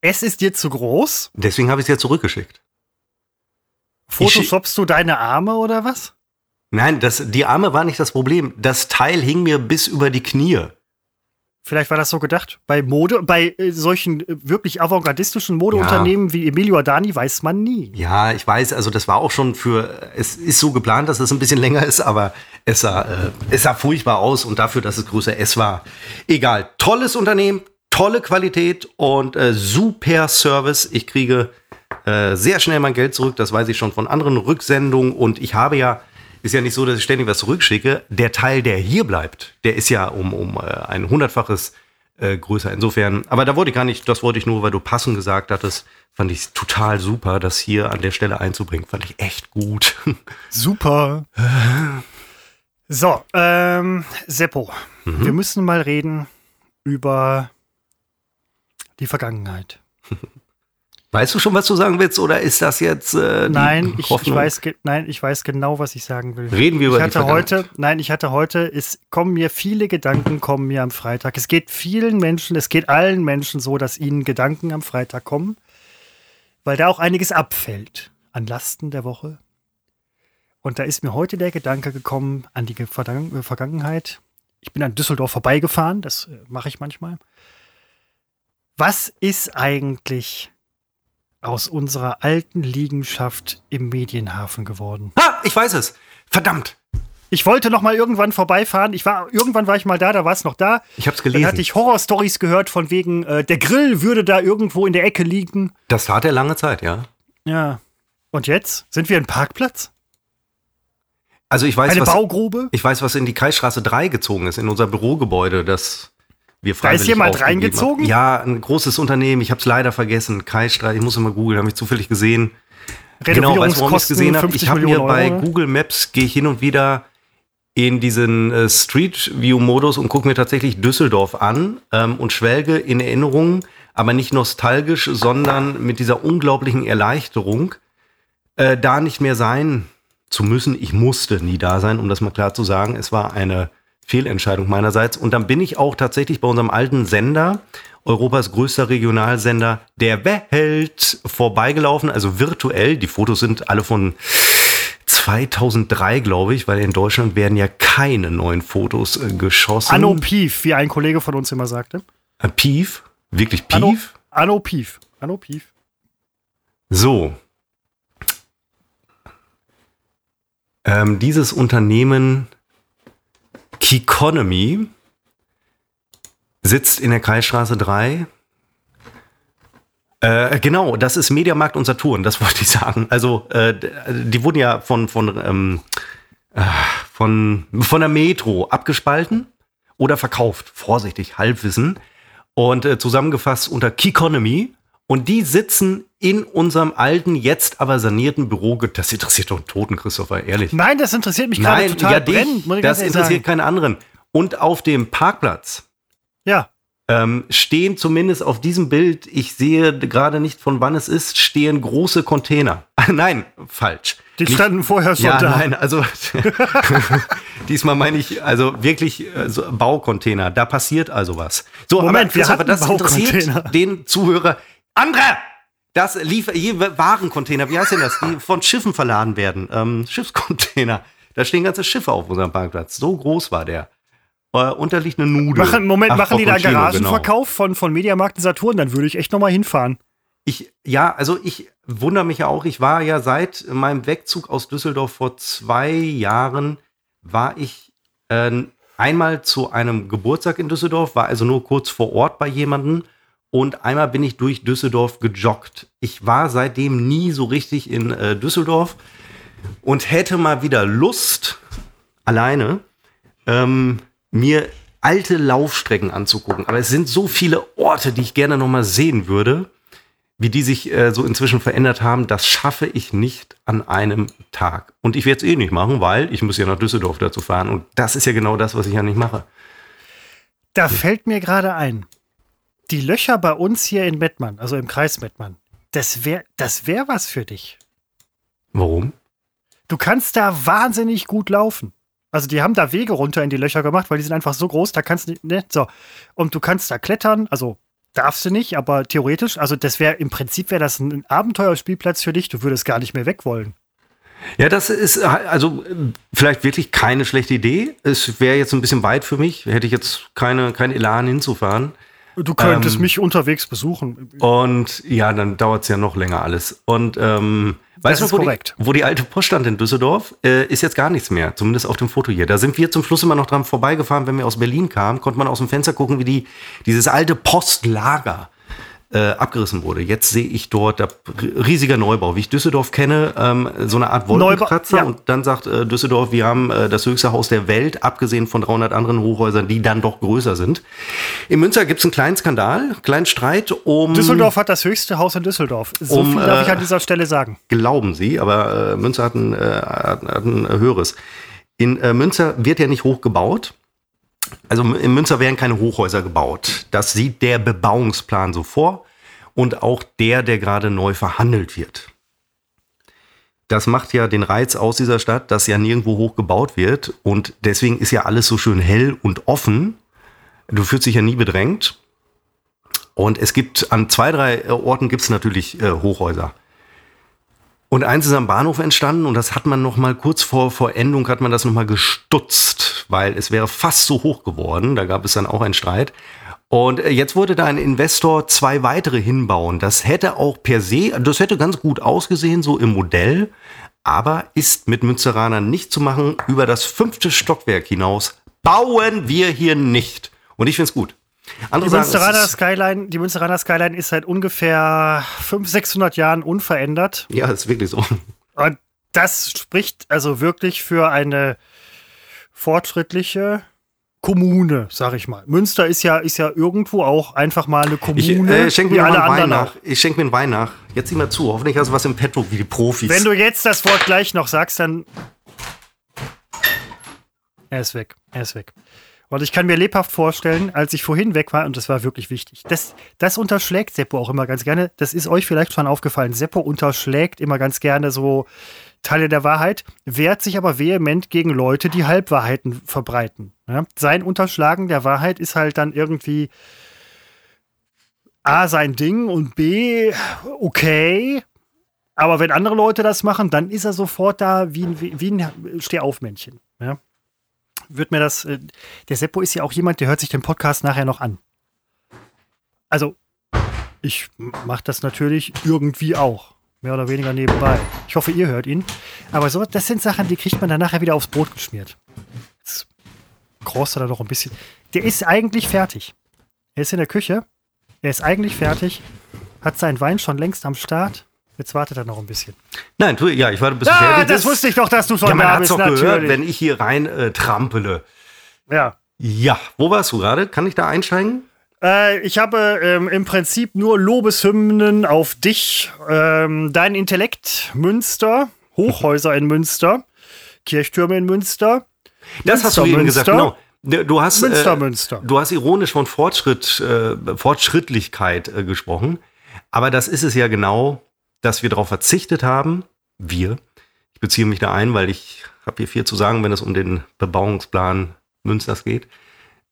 Es ist dir zu groß. Deswegen habe ich es ja zurückgeschickt. Photoshopst du deine Arme oder was? Nein, das, die Arme war nicht das Problem. Das Teil hing mir bis über die Knie. Vielleicht war das so gedacht. Bei Mode, bei äh, solchen äh, wirklich avantgardistischen Modeunternehmen ja. wie Emilio Adani weiß man nie. Ja, ich weiß, also das war auch schon für, es ist so geplant, dass es ein bisschen länger ist, aber es sah, äh, es sah furchtbar aus und dafür, dass es Größe S war. Egal. Tolles Unternehmen, tolle Qualität und äh, super Service. Ich kriege äh, sehr schnell mein Geld zurück, das weiß ich schon von anderen Rücksendungen und ich habe ja ist ja nicht so, dass ich ständig was zurückschicke. Der Teil, der hier bleibt, der ist ja um, um äh, ein hundertfaches äh, größer. Insofern, aber da wollte ich gar nicht, das wollte ich nur, weil du passend gesagt hattest, fand ich total super, das hier an der Stelle einzubringen. Fand ich echt gut. [LAUGHS] Super. So, ähm, Seppo, mhm. wir müssen mal reden über die Vergangenheit. [LAUGHS] Weißt du schon, was du sagen willst, oder ist das jetzt äh, nein, ich, ich, weiß, nein, ich weiß genau, was ich sagen will. Reden wir über ich hatte die heute, Nein, ich hatte heute, es kommen mir viele Gedanken, kommen mir am Freitag. Es geht vielen Menschen, es geht allen Menschen so, dass ihnen Gedanken am Freitag kommen, weil da auch einiges abfällt an Lasten der Woche. Und da ist mir heute der Gedanke gekommen an die Vergangenheit. Ich bin an Düsseldorf vorbeigefahren, das äh, mache ich manchmal. Was ist eigentlich aus unserer alten Liegenschaft im Medienhafen geworden. Ha, ich weiß es. Verdammt. Ich wollte noch mal irgendwann vorbeifahren. Ich war irgendwann war ich mal da, da war es noch da. Ich habe es gelesen. Dann hatte ich Horrorstories gehört von wegen äh, der Grill würde da irgendwo in der Ecke liegen. Das tat er lange Zeit, ja. Ja. Und jetzt sind wir ein Parkplatz? Also ich weiß eine was, Baugrube. Ich weiß, was in die Kreisstraße 3 gezogen ist in unser Bürogebäude, das wir Da ist jemand reingezogen? Ja, ein großes Unternehmen. Ich habe es leider vergessen. Kai Streit, ich muss mal googeln, habe ich zufällig gesehen. Genau, weißt du, warum ich es gesehen habe? Ich habe mir bei Google Maps, gehe ich hin und wieder in diesen äh, Street View Modus und gucke mir tatsächlich Düsseldorf an ähm, und schwelge in Erinnerungen, aber nicht nostalgisch, sondern mit dieser unglaublichen Erleichterung, äh, da nicht mehr sein zu müssen. Ich musste nie da sein, um das mal klar zu sagen. Es war eine Fehlentscheidung meinerseits. Und dann bin ich auch tatsächlich bei unserem alten Sender, Europas größter Regionalsender der Welt, vorbeigelaufen, also virtuell. Die Fotos sind alle von 2003, glaube ich, weil in Deutschland werden ja keine neuen Fotos äh, geschossen. Anno Pief, wie ein Kollege von uns immer sagte. Äh, Pief? Wirklich Pief? Anno, Anno Pief. Anno Pief. So. Ähm, dieses Unternehmen Keyconomy sitzt in der Kreisstraße 3. Äh, genau, das ist Mediamarkt und Saturn, das [LAUGHS] wollte ich sagen. Also, äh, die wurden ja von, von, ähm, äh, von, von der Metro abgespalten oder verkauft. Vorsichtig, Halbwissen. Und äh, zusammengefasst unter Keyconomy. Und die sitzen in unserem alten, jetzt aber sanierten Büro. Das interessiert doch einen Toten, Christopher, ehrlich. Nein, das interessiert mich gerade total ja, brennend. Dich, das interessiert sagen. keinen anderen. Und auf dem Parkplatz. Ja. Ähm, stehen zumindest auf diesem Bild, ich sehe gerade nicht von wann es ist, stehen große Container. [LAUGHS] nein, falsch. Die nicht, standen vorher schon ja, da. Nein, also [LAUGHS] diesmal meine ich also wirklich also Baucontainer. Da passiert also was. So, Moment, aber, wir aber das interessiert den Zuhörer andere! Das lief, Warencontainer, wie heißt denn das? Die von Schiffen verladen werden. Ähm, Schiffscontainer. Da stehen ganze Schiffe auf unserem Parkplatz. So groß war der. Äh, und da liegt eine Nudel. Machen, Moment, Ach, machen die da Garagenverkauf genau. von, von Mediamarkt und Saturn? Dann würde ich echt noch mal hinfahren. Ich, ja, also ich wundere mich ja auch. Ich war ja seit meinem Wegzug aus Düsseldorf vor zwei Jahren, war ich äh, einmal zu einem Geburtstag in Düsseldorf, war also nur kurz vor Ort bei jemandem und einmal bin ich durch Düsseldorf gejoggt. Ich war seitdem nie so richtig in äh, Düsseldorf und hätte mal wieder Lust, alleine, ähm, mir alte Laufstrecken anzugucken. Aber es sind so viele Orte, die ich gerne noch mal sehen würde, wie die sich äh, so inzwischen verändert haben. Das schaffe ich nicht an einem Tag. Und ich werde es eh nicht machen, weil ich muss ja nach Düsseldorf dazu fahren. Und das ist ja genau das, was ich ja nicht mache. Da fällt mir gerade ein die Löcher bei uns hier in Mettmann, also im Kreis Mettmann, das wäre das wär was für dich. Warum? Du kannst da wahnsinnig gut laufen. Also die haben da Wege runter in die Löcher gemacht, weil die sind einfach so groß, da kannst du nicht, so. Und du kannst da klettern, also darfst du nicht, aber theoretisch, also das wäre im Prinzip wäre das ein Abenteuerspielplatz für dich, du würdest gar nicht mehr weg wollen. Ja, das ist also vielleicht wirklich keine schlechte Idee. Es wäre jetzt ein bisschen weit für mich. Hätte ich jetzt keine, kein Elan hinzufahren. Du könntest ähm, mich unterwegs besuchen. Und ja, dann dauert es ja noch länger alles. Und ähm, weißt du, wo die, wo die alte Post stand in Düsseldorf, äh, ist jetzt gar nichts mehr, zumindest auf dem Foto hier. Da sind wir zum Schluss immer noch dran vorbeigefahren, wenn wir aus Berlin kamen, konnte man aus dem Fenster gucken, wie die dieses alte Postlager äh, abgerissen wurde. Jetzt sehe ich dort der riesiger Neubau, wie ich Düsseldorf kenne, ähm, so eine Art Wolkenkratzer. Ja. Und dann sagt äh, Düsseldorf, wir haben äh, das höchste Haus der Welt, abgesehen von 300 anderen Hochhäusern, die dann doch größer sind. In Münster gibt es einen kleinen Skandal, kleinen Streit um... Düsseldorf hat das höchste Haus in Düsseldorf. So um, viel darf ich äh, an dieser Stelle sagen. Glauben Sie, aber äh, Münster hat ein, hat, hat ein höheres. In Münster wird ja nicht hoch gebaut also in Münster werden keine Hochhäuser gebaut. Das sieht der Bebauungsplan so vor und auch der, der gerade neu verhandelt wird. Das macht ja den Reiz aus dieser Stadt, dass ja nirgendwo hoch gebaut wird und deswegen ist ja alles so schön hell und offen. Du fühlst dich ja nie bedrängt. Und es gibt an zwei, drei Orten gibt es natürlich äh, Hochhäuser. Und eins ist am Bahnhof entstanden und das hat man noch mal kurz vor Vollendung hat man das noch mal gestutzt, weil es wäre fast so hoch geworden. Da gab es dann auch einen Streit. Und äh, jetzt wurde da ein Investor zwei weitere hinbauen. Das hätte auch per se, das hätte ganz gut ausgesehen, so im Modell, aber ist mit Münsteranern nicht zu machen. Über das fünfte Stockwerk hinaus bauen wir hier nicht. Und ich finde es gut. Andere die Münsteraner Skyline, die Münsteraner Skyline ist seit ungefähr 500, 600 Jahren unverändert. Ja, ist wirklich so. Und das spricht also wirklich für eine fortschrittliche Kommune, sag ich mal. Münster ist ja, ist ja irgendwo auch einfach mal eine Kommune. Ich äh, schenke mir alle einen Wein nach. Ich schenke mir einen Wein nach. Jetzt sieh mal zu. Hoffentlich hast du was im Petto wie die Profis. Wenn du jetzt das Wort gleich noch sagst, dann. Er ist weg. Er ist weg. Und ich kann mir lebhaft vorstellen, als ich vorhin weg war, und das war wirklich wichtig, das, das unterschlägt Seppo auch immer ganz gerne. Das ist euch vielleicht schon aufgefallen. Seppo unterschlägt immer ganz gerne so Teile der Wahrheit, wehrt sich aber vehement gegen Leute, die Halbwahrheiten verbreiten. Ja? Sein Unterschlagen der Wahrheit ist halt dann irgendwie A, sein Ding und B, okay. Aber wenn andere Leute das machen, dann ist er sofort da wie ein, wie ein Stehaufmännchen. Ja? Wird mir das. Äh, der Seppo ist ja auch jemand, der hört sich den Podcast nachher noch an. Also, ich mache das natürlich irgendwie auch mehr oder weniger nebenbei. Ich hoffe, ihr hört ihn. Aber so, das sind Sachen, die kriegt man dann nachher wieder aufs Brot geschmiert. Jetzt er da noch ein bisschen. Der ist eigentlich fertig. Er ist in der Küche. Er ist eigentlich fertig. Hat seinen Wein schon längst am Start. Jetzt wartet er noch ein bisschen. Nein, tu, ja, ich warte bis ah, fertig das wusste ich doch, dass du schon ja, man da bist. Doch natürlich. gehört, wenn ich hier rein äh, trampele. Ja. Ja, wo warst du gerade? Kann ich da einsteigen? Äh, ich habe ähm, im Prinzip nur Lobeshymnen auf dich, ähm, dein Intellekt, Münster, Hochhäuser in Münster, Kirchtürme in Münster. Das Münster, hast du eben gesagt, genau. Du hast, Münster, äh, Münster. du hast ironisch von Fortschritt, äh, Fortschrittlichkeit äh, gesprochen. Aber das ist es ja genau, dass wir darauf verzichtet haben. Wir. Ich beziehe mich da ein, weil ich habe hier viel zu sagen, wenn es um den Bebauungsplan Münsters geht.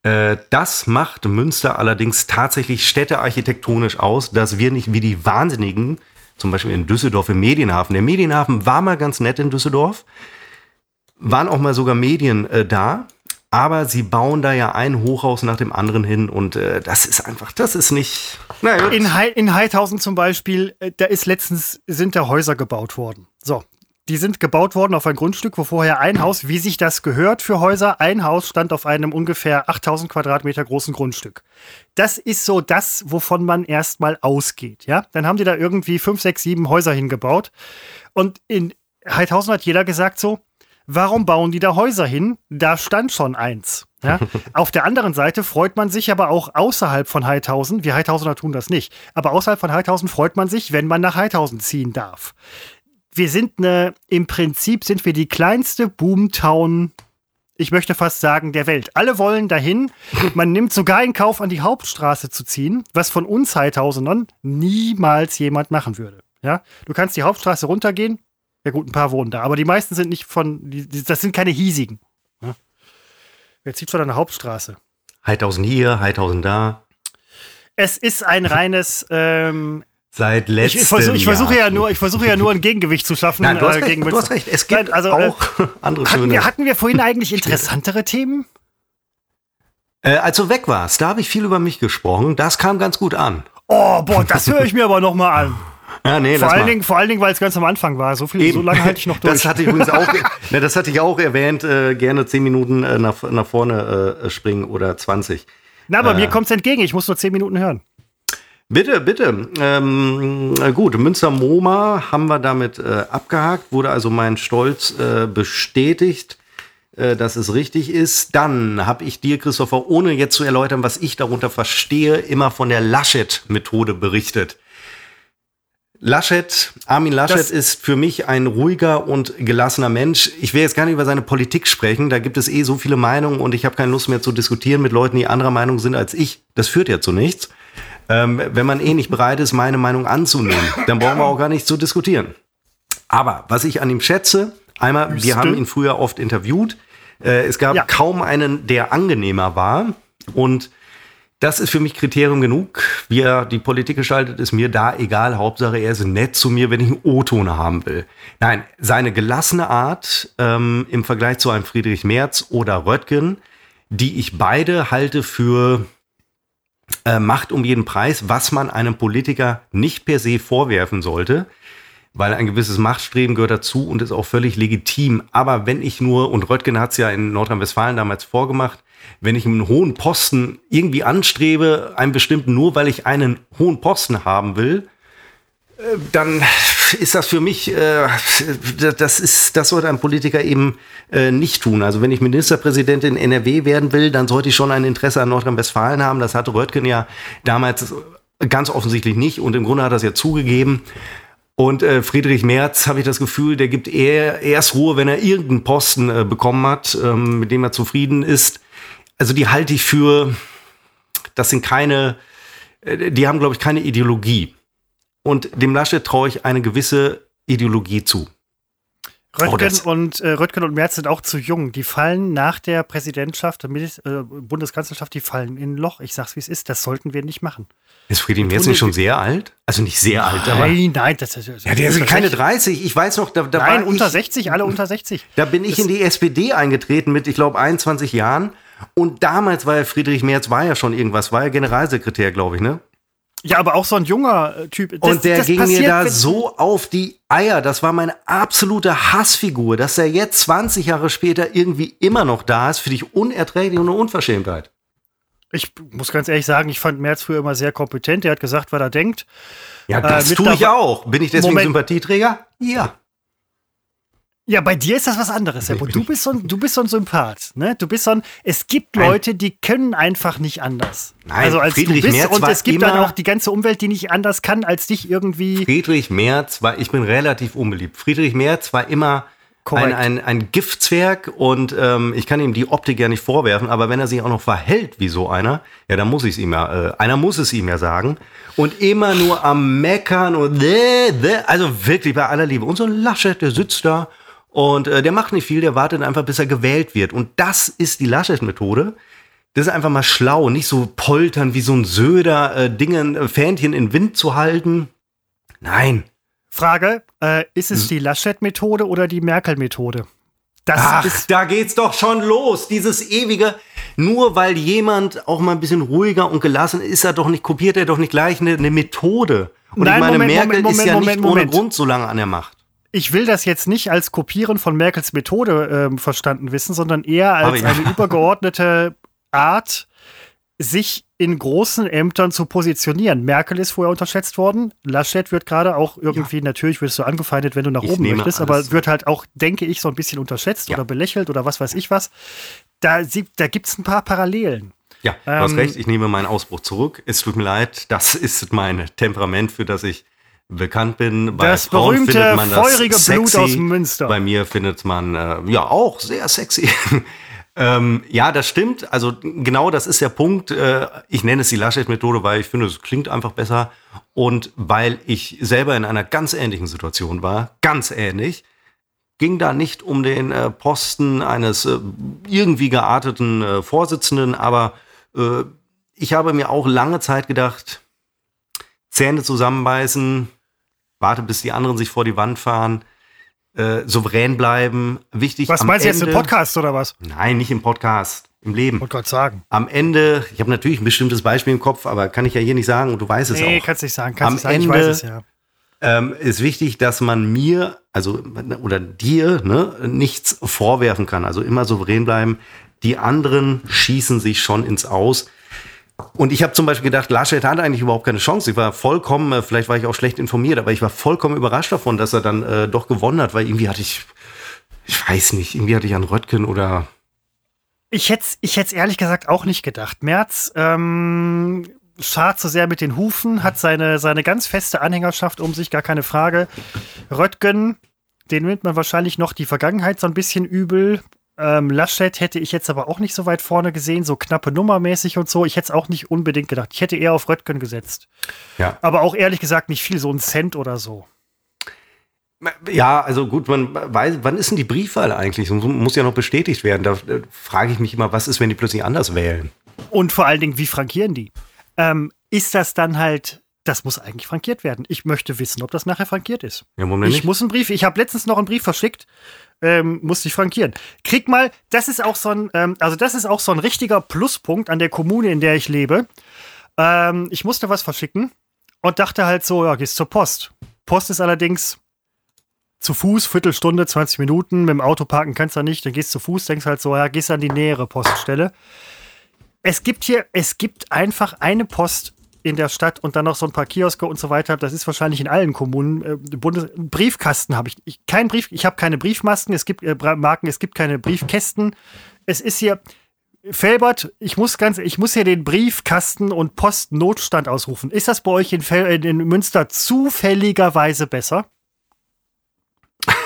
Äh, das macht Münster allerdings tatsächlich städtearchitektonisch aus, dass wir nicht wie die Wahnsinnigen, zum Beispiel in Düsseldorf im Medienhafen. Der Medienhafen war mal ganz nett in Düsseldorf, waren auch mal sogar Medien äh, da, aber sie bauen da ja ein Hochhaus nach dem anderen hin und äh, das ist einfach, das ist nicht. Naja, in, He in Heidhausen zum Beispiel, äh, da ist letztens sind da Häuser gebaut worden. So, die sind gebaut worden auf ein Grundstück, wo vorher ein Haus, wie sich das gehört für Häuser, ein Haus stand auf einem ungefähr 8000 Quadratmeter großen Grundstück. Das ist so das, wovon man erstmal ausgeht. Ja, dann haben die da irgendwie fünf, sechs, sieben Häuser hingebaut. Und in Heidhausen hat jeder gesagt so, warum bauen die da Häuser hin? Da stand schon eins. Ja? [LAUGHS] Auf der anderen Seite freut man sich aber auch außerhalb von Heidhausen, wir Heidhausener tun das nicht, aber außerhalb von Heidhausen freut man sich, wenn man nach Heidhausen ziehen darf wir sind eine, im Prinzip sind wir die kleinste Boomtown, ich möchte fast sagen, der Welt. Alle wollen dahin. [LAUGHS] Man nimmt sogar in Kauf, an die Hauptstraße zu ziehen, was von uns Heidhausenern niemals jemand machen würde. Ja, du kannst die Hauptstraße runtergehen. Ja gut, ein paar wohnen da, aber die meisten sind nicht von, das sind keine hiesigen. Wer zieht schon an der Hauptstraße? Heidhausen hier, Heidhausen da. Es ist ein reines ähm, Seit letztem ich, ich, versuch, ich versuche ja nur, ich versuche ja nur ein Gegengewicht zu schaffen. Nein, du hast, äh, recht, du hast recht. Es gibt Nein, also, äh, auch andere hatten schöne. wir, hatten wir vorhin eigentlich interessantere Themen? Äh, als du weg warst, da habe ich viel über mich gesprochen. Das kam ganz gut an. Oh, boah, das höre ich mir aber noch mal an. [LAUGHS] Ja, nee, Vor allen. Dingen, vor allen Dingen, weil es ganz am Anfang war. So, viel, so lange halte ich noch [LAUGHS] durch. Das hatte ich übrigens auch, [LAUGHS] ne, das hatte ich auch erwähnt, äh, gerne 10 Minuten äh, nach, nach vorne äh, springen oder 20. Na, aber äh, mir kommt's entgegen. Ich muss nur zehn Minuten hören. Bitte, bitte. Ähm, äh, gut, Münster-Moma haben wir damit äh, abgehakt, wurde also mein Stolz äh, bestätigt, äh, dass es richtig ist. Dann habe ich dir, Christopher, ohne jetzt zu erläutern, was ich darunter verstehe, immer von der Laschet-Methode berichtet. Laschet, Armin Laschet Das- ist für mich ein ruhiger und gelassener Mensch. Ich will jetzt gar nicht über seine Politik sprechen, da gibt es eh so viele Meinungen und ich habe keine Lust mehr zu diskutieren mit Leuten, die anderer Meinung sind als ich. Das führt ja zu nichts. Ähm, wenn man eh nicht bereit ist, meine Meinung anzunehmen, dann brauchen wir auch gar nicht zu diskutieren. Aber was ich an ihm schätze, einmal, wir haben ihn früher oft interviewt. Äh, es gab Ja. kaum einen, der angenehmer war. Und das ist für mich Kriterium genug. Wie er die Politik gestaltet, ist mir da egal. Hauptsache, er ist nett zu mir, wenn ich einen O-Ton haben will. Nein, seine gelassene Art ähm, im Vergleich zu einem Friedrich Merz oder Röttgen, die ich beide halte für äh, Macht um jeden Preis, was man einem Politiker nicht per se vorwerfen sollte, weil ein gewisses Machtstreben gehört dazu und ist auch völlig legitim. Aber wenn ich nur, und Röttgen hat es ja in Nordrhein-Westfalen damals vorgemacht, wenn ich einen hohen Posten irgendwie anstrebe, einen bestimmten nur, weil ich einen hohen Posten haben will, äh, dann ist das für mich, äh, das ist, das sollte ein Politiker eben äh, nicht tun. Also wenn ich Ministerpräsident in NRW werden will, dann sollte ich schon ein Interesse an Nordrhein-Westfalen haben. Das hatte Röttgen ja damals ganz offensichtlich nicht und im Grunde hat er ja zugegeben. Und äh, Friedrich Merz, habe ich das Gefühl, der gibt eher erst Ruhe, wenn er irgendeinen Posten äh, bekommen hat, ähm, mit dem er zufrieden ist. Also die halte ich für, das sind keine, äh, die haben, glaube ich, keine Ideologie. Und dem Laschet traue ich eine gewisse Ideologie zu. Röttgen, das- und, äh, Röttgen und Merz sind auch zu jung. Die fallen nach der Präsidentschaft, äh, Bundeskanzlerschaft, die fallen in ein Loch. Ich sag's, wie es ist. Das sollten wir nicht machen. Ist Friedrich Merz nicht schon sehr alt? Also nicht sehr alt, aber. Nein, nein, das ist. Ja, der sind keine 30. Ich weiß noch, da, da Nein, unter ich, 60, alle unter 60. [LAUGHS] Da bin ich in die SPD eingetreten mit, ich glaube, 21 Jahren. Und damals war ja Friedrich Merz, war ja schon irgendwas, war ja Generalsekretär, glaube ich, ne? Ja, aber auch so ein junger äh, Typ. Das- Und der ging mir da so auf die Eier. Das war meine absolute Hassfigur. Dass er jetzt 20 Jahre später irgendwie immer noch da ist, finde ich unerträglich und eine Unverschämtheit. Ich muss ganz ehrlich sagen, ich fand Merz früher immer sehr kompetent. Der hat gesagt, was er denkt. Ja, Äh, das mit tue ich auch. Bin ich deswegen Moment. Sympathieträger? Ja. Ja, bei dir ist das was anderes. Seppo. Du bist so ein, du bist so ein Sympath. Ne? Du bist so ein, es gibt. Leute, die können einfach nicht anders. Nein, also als Friedrich du bist Merz und es gibt dann auch die ganze Umwelt, die nicht anders kann, als dich irgendwie. Friedrich Merz war, ich bin relativ unbeliebt. Friedrich Merz war immer ein, Korrekt. ein, ein Giftzwerg und ähm, ich kann ihm die Optik ja nicht vorwerfen, aber wenn er sich auch noch verhält wie so einer, ja, dann muss ich es ihm ja, äh, einer muss es ihm ja sagen. Und immer nur am Meckern und also wirklich bei aller Liebe. Und so ein Laschet, der sitzt da und äh, der macht nicht viel, der wartet einfach, bis er gewählt wird. Und das ist die Laschet-Methode. Das ist einfach mal schlau, nicht so poltern wie so ein Söder, äh, Dingen, äh, Fähnchen in Wind zu halten. Nein. Frage: äh, Ist Hm. es die Laschet-Methode oder die Merkel-Methode? Das Ach, ist. da geht's doch schon los. Dieses ewige, nur weil jemand auch mal ein bisschen ruhiger und gelassen ist, er doch nicht, kopiert er doch nicht gleich eine, eine Methode. Und Nein, ich meine, Moment, Merkel Moment, ist ja Moment, nicht ohne Moment. Grund so lange an der Macht. Ich will das jetzt nicht als Kopieren von Merkels Methode ähm, verstanden wissen, sondern eher als ja. eine übergeordnete Art, sich in großen Ämtern zu positionieren. Merkel ist vorher unterschätzt worden. Laschet wird gerade auch irgendwie, natürlich wirst du angefeindet, wenn du nach Ich oben möchtest, aber wird halt auch, denke ich, so ein bisschen unterschätzt Ja. oder belächelt oder was weiß ich was. Da, da gibt es ein paar Parallelen. Ja, du hast Ähm, recht, ich nehme meinen Ausbruch zurück. Es tut mir leid, das [LAUGHS] ist mein Temperament, für das ich bekannt bin. Bei Das Frauen berühmte, das feurige Blut sexy. aus Münster. Bei mir findet man äh, ja auch sehr sexy. [LAUGHS] ähm, ja, das stimmt. Also genau das ist der Punkt. Äh, ich nenne es die Laschet-Methode, weil ich finde, es klingt einfach besser. Und weil ich selber in einer ganz ähnlichen Situation war, ganz ähnlich, ging da nicht um den äh, Posten eines äh, irgendwie gearteten äh, Vorsitzenden, aber äh, ich habe mir auch lange Zeit gedacht, Zähne zusammenbeißen, warte, bis die anderen sich vor die Wand fahren, äh, souverän bleiben. Wichtig. Was meinst du jetzt, im Podcast oder was? Nein, nicht im Podcast, im Leben. Wollte gerade sagen. Am Ende, ich habe natürlich ein bestimmtes Beispiel im Kopf, aber kann ich ja hier nicht sagen und du weißt es Nee, auch. kannst nicht sagen. Kannst Am nicht sagen. Ich Ende- weiß es ja. ähm, ist wichtig, dass man mir, also oder dir, ne, nichts vorwerfen kann. Also immer souverän bleiben. Die anderen schießen sich schon ins Aus. Und ich habe zum Beispiel gedacht, Laschet hat eigentlich überhaupt keine Chance. Ich war vollkommen, äh, vielleicht war ich auch schlecht informiert, aber ich war vollkommen überrascht davon, dass er dann äh, doch gewonnen hat, weil irgendwie hatte ich, ich weiß nicht, irgendwie hatte ich an Röttgen oder Ich hätte es ich hätt's ehrlich gesagt auch nicht gedacht. Merz ähm, schart so sehr mit den Hufen, hat seine, seine ganz feste Anhängerschaft um sich, gar keine Frage. Röttgen, den nimmt man wahrscheinlich noch die Vergangenheit so ein bisschen übel. Ähm, Laschet hätte ich jetzt aber auch nicht so weit vorne gesehen, so knappe Nummermäßig und so. Ich hätte es auch nicht unbedingt gedacht. Ich hätte eher auf Röttgen gesetzt. ja. Aber auch ehrlich gesagt nicht viel, so ein Cent oder so. Ja, also gut, man weiß, wann ist denn die Briefwahl eigentlich? Das muss ja noch bestätigt werden. Da äh, frage ich mich immer, was ist, wenn die plötzlich anders wählen? Und vor allen Dingen, wie frankieren die? Ähm, ist das dann halt, das muss eigentlich frankiert werden. Ich möchte wissen, ob das nachher frankiert ist. Ja, denn Ich nicht? muss einen Brief, ich habe letztens noch einen Brief verschickt, ähm, musste ich frankieren. Krieg mal, das ist auch so ein, ähm, also das ist auch so ein richtiger Pluspunkt an der Kommune, in der ich lebe. Ähm, ich musste was verschicken und dachte halt so, ja, gehst zur Post. Post ist allerdings zu Fuß, Viertelstunde, 20 Minuten, mit dem Auto parken kannst du nicht, dann gehst du zu Fuß, denkst halt so, ja, gehst an die nähere Poststelle. Es gibt hier, es gibt einfach eine Post in der Stadt und dann noch so ein paar Kioske und so weiter. Das ist wahrscheinlich in allen Kommunen. Äh, Bundes Briefkasten habe ich, ich kein Brief, ich habe keine Briefmasken, es gibt äh, Marken, es gibt keine Briefkästen. Es ist hier Felbert, ich muss ganz, ich muss hier den Briefkasten und Postnotstand ausrufen. Ist das bei euch in, Fel äh, in Münster zufälligerweise besser?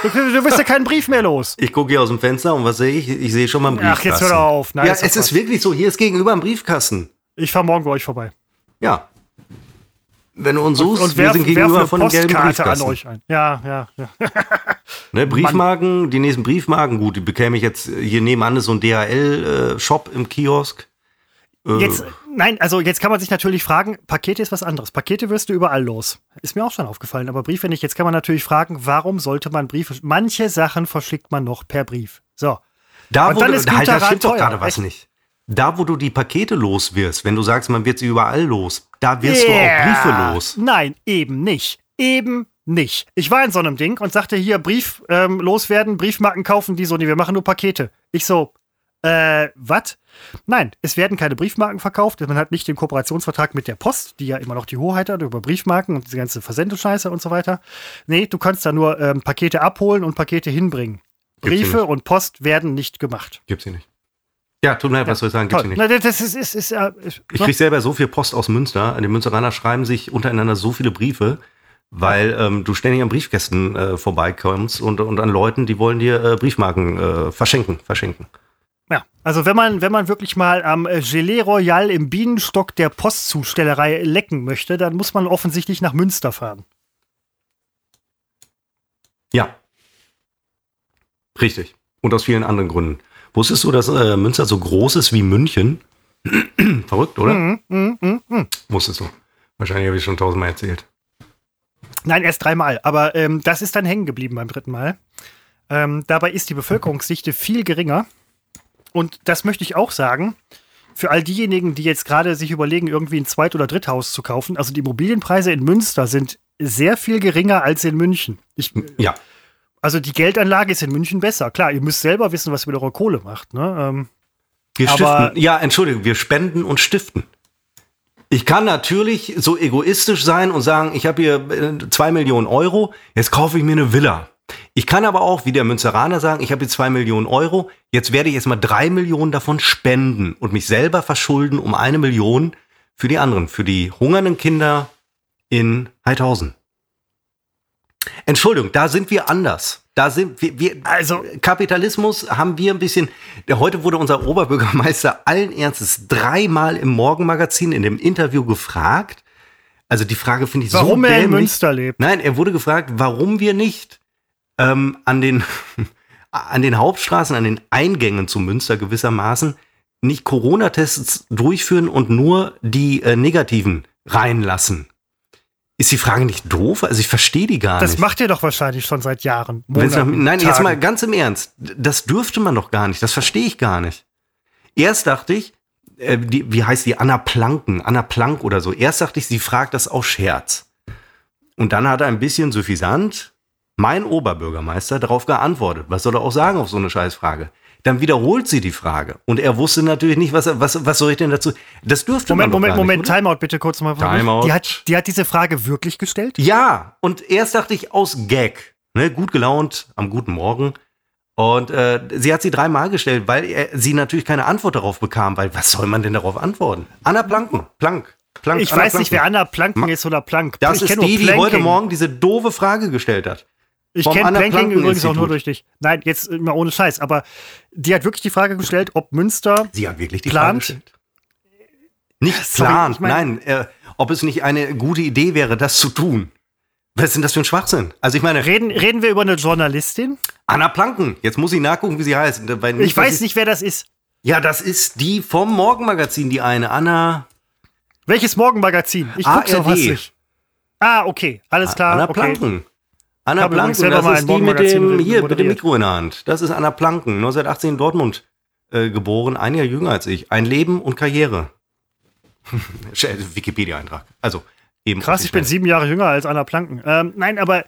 Du, du wirst ja keinen Brief mehr los. Ich gucke hier aus dem Fenster und was sehe ich? Ich sehe schon mal einen Ach, Briefkasten. jetzt hör doch auf. Nein, ja, ist es ist wirklich so. Hier ist gegenüber ein Briefkasten. Ich fahre morgen bei euch vorbei. Ja. Wenn du uns suchst, und wir werf, sind werf gegenüber von einem gelben Postkarte an Briefkasten. euch ein. Ja, ja, ja. [LAUGHS] Ne, Briefmarken, die nächsten Briefmarken, gut, die bekäme ich jetzt, hier nebenan ist so ein DHL-Shop im Kiosk. Äh, Jetzt, nein, also jetzt kann man sich natürlich fragen, Pakete ist was anderes. Pakete wirst du überall los. Ist mir auch schon aufgefallen, aber Briefe nicht. Jetzt kann man natürlich fragen, warum sollte man Briefe, manche Sachen verschickt man noch per Brief. So. Da, Und wo dann ist halt, da stimmt doch gerade was echt. nicht. Da, wo du die Pakete los wirst, wenn du sagst, man wird sie überall los, da wirst du auch Briefe los. Nein, eben nicht. Eben nicht. Ich war in so einem Ding und sagte hier, Brief ähm, loswerden, Briefmarken kaufen, die so, nee, wir machen nur Pakete. Ich so, äh, was? Nein, es werden keine Briefmarken verkauft. Man hat nicht den Kooperationsvertrag mit der Post, die ja immer noch die Hoheit hat über Briefmarken und diese ganze Versendescheiße und so weiter. Nee, du kannst da nur ähm, Pakete abholen und Pakete hinbringen. Gibt's Briefe und Post werden nicht gemacht. Gibt's sie nicht. Ja, tut mir leid, was soll ich sagen, gibt's nicht. Na, das ist, ist, ist, äh, Ich krieg selber so viel Post aus Münster. Die Münsteraner schreiben sich untereinander so viele Briefe, weil ähm, du ständig an Briefkästen äh, vorbeikommst und, und an Leuten, die wollen dir äh, Briefmarken äh, verschenken, verschenken. Ja, also wenn man, wenn man wirklich mal am äh, Gelee Royal im Bienenstock der Postzustellerei lecken möchte, dann muss man offensichtlich nach Münster fahren. Ja. Richtig. Und aus vielen anderen Gründen. Wusstest du, dass äh, Münster so groß ist wie München? [CLEARS THROAT] Verrückt, oder? Mhm, mhm, mhm. Wusstest du. Wahrscheinlich habe ich schon tausendmal erzählt. Nein, erst dreimal, aber ähm, das ist dann hängen geblieben beim dritten Mal. Ähm, dabei ist die Bevölkerungsdichte viel geringer. Und das möchte ich auch sagen, für all diejenigen, die jetzt gerade sich überlegen, irgendwie ein Zweit- oder Dritthaus zu kaufen, also die Immobilienpreise in Münster sind sehr viel geringer als in München. Ich, Ja. Also die Geldanlage ist in München besser. Klar, ihr müsst selber wissen, was ihr mit eurer Kohle macht. Ne? Ähm, Wir Aber- stiften. Ja, Entschuldigung, wir spenden und stiften. Ich kann natürlich so egoistisch sein und sagen, ich habe hier äh, zwei Millionen Euro, jetzt kaufe ich mir eine Villa. Ich kann aber auch, wie der Münzeraner sagen, ich habe hier zwei Millionen Euro, jetzt werde ich jetzt mal drei Millionen davon spenden und mich selber verschulden um eine Million für die anderen, für die hungernden Kinder in Heidhausen. Entschuldigung, da sind wir anders. Da sind wir, wir Also- Kapitalismus haben wir ein bisschen. Heute wurde unser Oberbürgermeister allen Ernstes dreimal im Morgenmagazin in dem Interview gefragt. Also die Frage finde ich warum so er in. Münster lebt. Nein, er wurde gefragt, warum wir nicht ähm, an, den, [LAUGHS] an den Hauptstraßen, an den Eingängen zu Münster gewissermaßen nicht Corona-Tests durchführen und nur die äh, negativen reinlassen. Ist die Frage nicht doof? Also ich verstehe die gar Das nicht. macht ihr doch wahrscheinlich schon seit Jahren. Monaten, nein, jetzt Tagen. mal ganz im Ernst. Das dürfte man doch gar nicht. Das verstehe ich gar nicht. Erst dachte ich, äh, die, wie heißt die? Anna Planken, Anna Plank oder so. Erst dachte ich, sie fragt das aus Scherz. Und dann hat er ein bisschen suffisant, mein Oberbürgermeister, darauf geantwortet. Was soll er auch sagen auf so eine Scheißfrage? Dann wiederholt sie die Frage. Und er wusste natürlich nicht, was, was, was soll ich denn dazu? Das dürfte Moment, man Moment, Moment, nicht, oder? Timeout bitte kurz mal. Timeout. Die hat, die hat diese Frage wirklich gestellt? Ja, und erst dachte ich aus Gag, ne, gut gelaunt, am guten Morgen. Und äh, sie hat sie dreimal gestellt, weil er, sie natürlich keine Antwort darauf bekam, weil was soll man denn darauf antworten? Anna Planken, Plank, Plank. Ich Anna weiß nicht, wer Planken. Anna Planken Ma- ist oder Plank. Das ich ist die, die heute. Morgen diese doofe Frage gestellt hat. Ich kenne Planking übrigens auch nur durch dich. Nein, jetzt mal ohne Scheiß. Aber die hat wirklich die Frage gestellt, ob Münster. Sie hat wirklich die Plant? Frage gestellt. Nicht Sorry, plant, ich mein- nein, äh, ob es nicht eine gute Idee wäre, das zu tun. Was ist denn das für ein Schwachsinn? Also ich meine, Reden, reden wir über eine Journalistin? Anna Planken, jetzt muss ich nachgucken, wie sie heißt. Weil Ich dass weiß nicht, wer das ist. Ja, das ist die vom Morgenmagazin, die eine, Anna. Welches Morgenmagazin? Ich guck's ARD. was nicht. Ah, okay. Alles klar. Anna okay. Planken. Anna Planken, das ist die mit dem, hier, mit dem moderiert. Mikro in der Hand. Das ist Anna Planken, 1918 in Dortmund äh, geboren, ein Jahr jünger als ich. Ein Leben und Karriere. [LAUGHS] Wikipedia-Eintrag. Also, eben. Krass, ich bin sieben Jahre jünger als Anna Planken. Ähm, nein, aber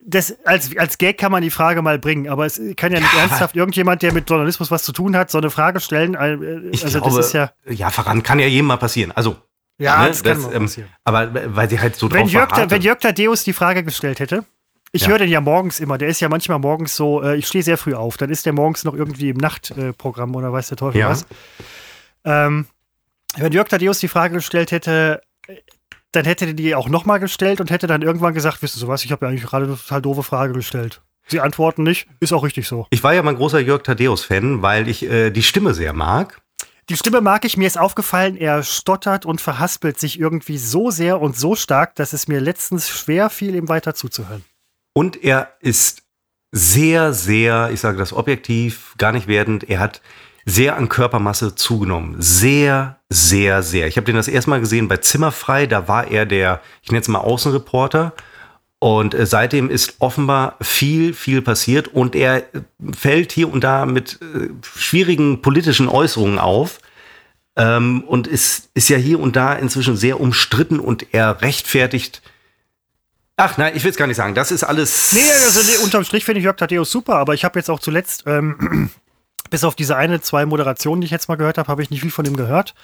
das, als, als Gag kann man die Frage mal bringen. Aber es kann ja nicht [LAUGHS] ernsthaft irgendjemand, der mit Journalismus was zu tun hat, so eine Frage stellen. Äh, Ich Also glaube, das ist ja. ja, voran kann ja jedem mal passieren. Also, Ja, ne, das kann mal ähm, passieren. Aber weil sie halt so Wenn drauf Jörg, beharrte. wenn Jörg Tadeus die Frage gestellt hätte, ich Ja. höre den ja morgens immer, der ist ja manchmal morgens so, äh, ich stehe sehr früh auf, dann ist der morgens noch irgendwie im Nachtprogramm äh, oder weiß der Teufel Ja. was. Ähm, wenn Jörg Tadeus die Frage gestellt hätte, äh, dann hätte er die auch nochmal gestellt und hätte dann irgendwann gesagt, wisst ihr so was, ich habe ja eigentlich gerade eine total doofe Frage gestellt. Sie antworten nicht, ist auch richtig so. ich war ja mal ein großer Jörg Thaddeus-Fan, weil ich äh, die Stimme sehr mag. Die Stimme mag ich, mir ist aufgefallen, er stottert und verhaspelt sich irgendwie so sehr und so stark, dass es mir letztens schwer fiel, ihm weiter zuzuhören. Und er ist sehr, sehr, ich sage das objektiv, gar nicht werdend, er hat sehr an Körpermasse zugenommen. Sehr, sehr, sehr. Ich habe den das erste Mal gesehen bei Zimmerfrei, da war er der, ich nenne es mal Außenreporter. Und äh, seitdem ist offenbar viel, viel passiert und er äh, fällt hier und da mit äh, schwierigen politischen Äußerungen auf. Ähm, und ist, ist ja hier und da inzwischen sehr umstritten und er rechtfertigt. Ach nein, ich will es gar nicht sagen. Das ist alles. Nee, also nee, unterm Strich finde ich Jörg Thaddeus super, aber ich habe jetzt auch zuletzt, ähm, [CLEARS THROAT] bis auf diese eine, zwei Moderationen, die ich jetzt mal gehört habe, habe ich nicht viel von ihm gehört.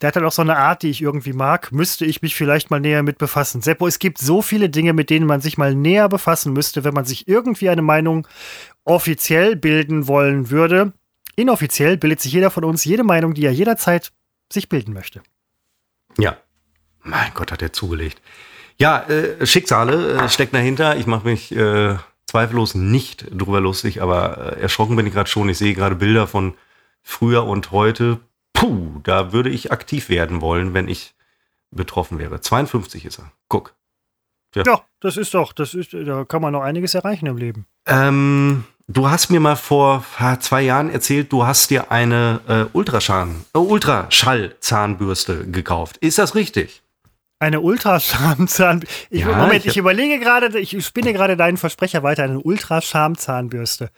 Der hat halt auch so eine Art, die ich irgendwie mag. Müsste ich mich vielleicht mal näher mit befassen. Seppo, es gibt so viele Dinge, mit denen man sich mal näher befassen müsste, wenn man sich irgendwie eine Meinung offiziell bilden wollen würde. Inoffiziell bildet sich jeder von uns jede Meinung, die er jederzeit sich bilden möchte. Ja. Mein Gott, hat er zugelegt. Ja, äh, Schicksale äh, stecken dahinter. Ich mache mich äh, zweifellos nicht drüber lustig, aber äh, erschrocken bin ich gerade schon. Ich sehe gerade Bilder von früher und heute. Puh, da würde ich aktiv werden wollen, wenn ich betroffen wäre. 52 ist er. Guck. Ja, das ist doch, das ist, da kann man noch einiges erreichen im Leben. Ähm, du hast mir mal vor zwei Jahren erzählt, du hast dir eine äh, Ultraschall, äh, Ultraschall-Zahnbürste gekauft. Ist das richtig? Eine Ultrascham-Zahn. Ich, Ja, Moment, ich ich, überlege gerade, ich spinne gerade deinen Versprecher weiter. Eine Ultrascham-Zahnbürste.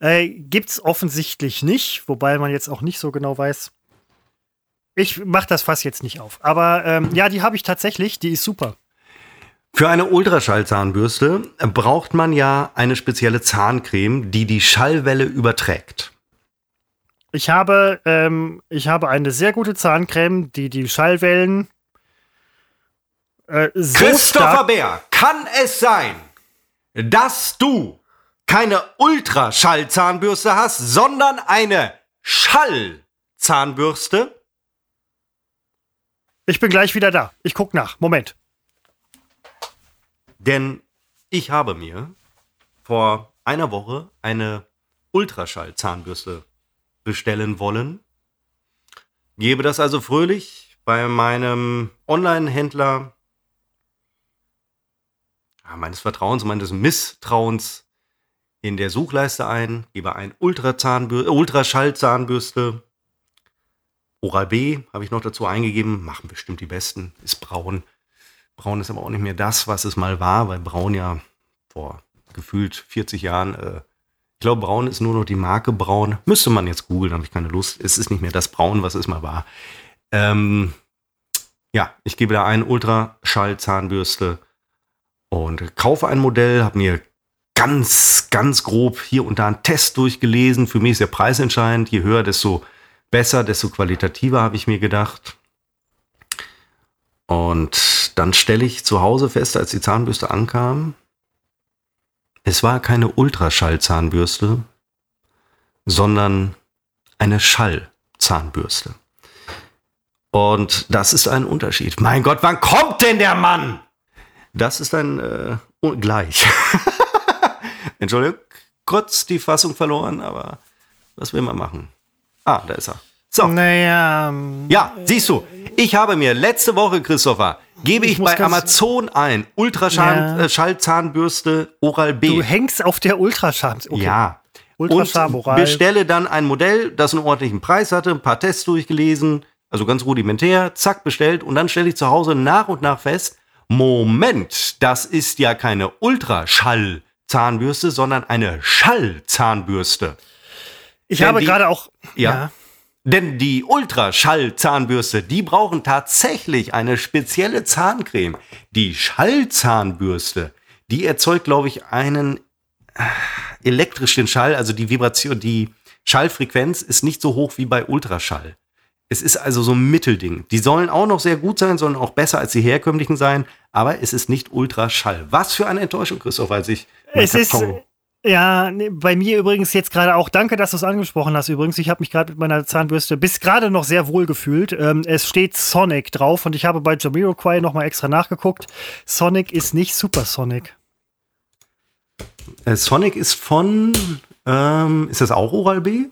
Äh, gibt's offensichtlich nicht, wobei man jetzt auch nicht so genau weiß. Ich mach das Fass jetzt nicht auf. Aber ähm, ja, die habe ich tatsächlich. Die ist super. Für eine Ultraschallzahnbürste braucht man ja eine spezielle Zahncreme, die die Schallwelle überträgt. Ich habe, ähm, ich habe eine sehr gute Zahncreme, die die Schallwellen äh, so Christopher Bär, kann es sein, dass du keine Ultraschallzahnbürste hast, sondern eine Schallzahnbürste? Ich bin gleich wieder da. Ich guck nach. Moment. Denn ich habe mir vor einer Woche eine Ultraschallzahnbürste bestellen wollen. Gebe das also fröhlich bei meinem Online-Händler meines Vertrauens, meines Misstrauens in der Suchleiste ein, gebe ein äh, Ultraschallzahnbürste. Oral B habe ich noch dazu eingegeben, machen bestimmt die besten, ist braun Braun ist aber auch nicht mehr das, was es mal war, weil Braun ja vor gefühlt 40 Jahren, äh, ich glaube, Braun ist nur noch die Marke Braun. Müsste man jetzt googeln, habe ich keine Lust. Es ist nicht mehr das Braun, was es mal war. Ähm, ja, ich gebe da ein Ultraschall-Zahnbürste und kaufe ein Modell, habe mir ganz, ganz grob hier und da einen Test durchgelesen. Für mich ist der Preis entscheidend. Je höher, desto besser, desto qualitativer, habe ich mir gedacht. Und dann stelle ich zu Hause fest, als die Zahnbürste ankam, es war keine Ultraschallzahnbürste, sondern eine Schallzahnbürste. Und das ist ein Unterschied. Mein Gott, wann kommt denn der Mann? Das ist ein äh, gleich. [LAUGHS] Entschuldigung, kurz die Fassung verloren, aber was will man machen? Ah, da ist er. So. Naja. Ja, siehst du, ich habe mir letzte Woche, Christopher, gebe ich, Ich bei Amazon ein Ultraschall Ja. äh, Oral B. Du hängst auf der Ultrascham. Okay. Ja. Ultrascham, und Oral. bestelle dann ein Modell, das einen ordentlichen Preis hatte, ein paar Tests durchgelesen, also ganz rudimentär, zack, bestellt und dann stelle ich zu Hause nach und nach fest, Moment, das ist ja keine Ultraschall-Zahnbürste, sondern eine Schallzahnbürste. Ich Denn habe gerade auch. Ja. Denn die Ultraschallzahnbürste, die brauchen tatsächlich eine spezielle Zahncreme. Die Schallzahnbürste, die erzeugt, glaube ich, einen äh, elektrischen Schall, also die Vibration, die Schallfrequenz ist nicht so hoch wie bei Ultraschall. Es ist also so ein Mittelding. Die sollen auch noch sehr gut sein, sollen auch besser als die herkömmlichen sein, aber es ist nicht Ultraschall. Was für eine Enttäuschung, Christoph, als ich Es ist. Karton- Ja, nee, bei mir übrigens jetzt gerade auch. Danke, dass du es angesprochen hast. Übrigens, ich habe mich gerade mit meiner Zahnbürste bis gerade noch sehr wohl gefühlt. Ähm, es steht Sonic drauf und ich habe bei Jamiroquai nochmal extra nachgeguckt. Sonic ist nicht Supersonic. Äh, Sonic ist von, ähm, ist das auch Oral B?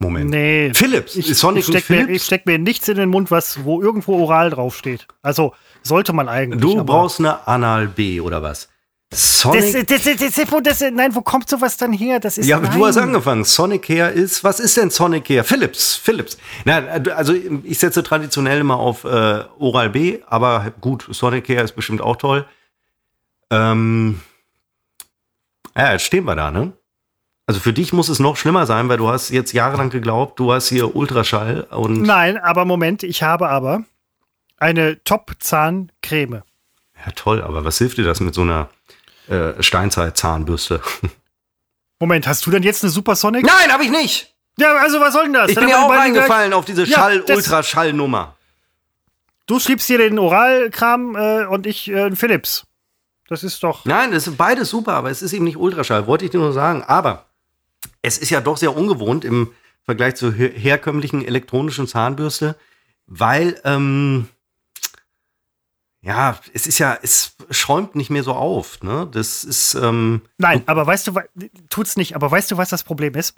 Moment. Nee. Philips. Ich, Sonic ich steck, mir, ich steck mir nichts in den Mund, was, wo irgendwo oral draufsteht. Also sollte man eigentlich. du brauchst eine Anal B oder was? Sonic. das, das, das, das, nein, wo kommt sowas dann her? Das ist ja, aber du nein. hast angefangen. Sonic Care ist, was ist denn Sonic Care? Philips, Philips. Na, also ich setze traditionell immer auf äh, Oral B, aber gut, Sonic Care ist bestimmt auch toll. Ähm, ja, jetzt stehen wir da, ne? Also für dich muss es noch schlimmer sein, weil du hast jetzt jahrelang geglaubt, du hast hier Ultraschall und Nein, aber Moment, ich habe aber eine Top-Zahncreme. ja toll, aber was hilft dir das mit so einer äh, Steinzeit-Zahnbürste? [LAUGHS] Moment, hast du denn jetzt eine Supersonic? Nein, habe ich nicht. Ja, also was soll denn das? Ich Dann bin ja auch reingefallen auf diese Ja, Schall, das- Ultraschallnummer. Du schiebst hier den Oralkram äh, und ich äh, einen Philips. Das ist doch. Nein, das ist beides super, aber es ist eben nicht Ultraschall, wollte ich dir nur sagen. Aber es ist ja doch sehr ungewohnt im Vergleich zur her herkömmlichen elektronischen Zahnbürste, weil, ähm, ja, es ist ja, es schäumt nicht mehr so auf. Ne? Das ist, ähm, Nein, aber weißt du, tut's nicht. Aber weißt du, was das Problem ist?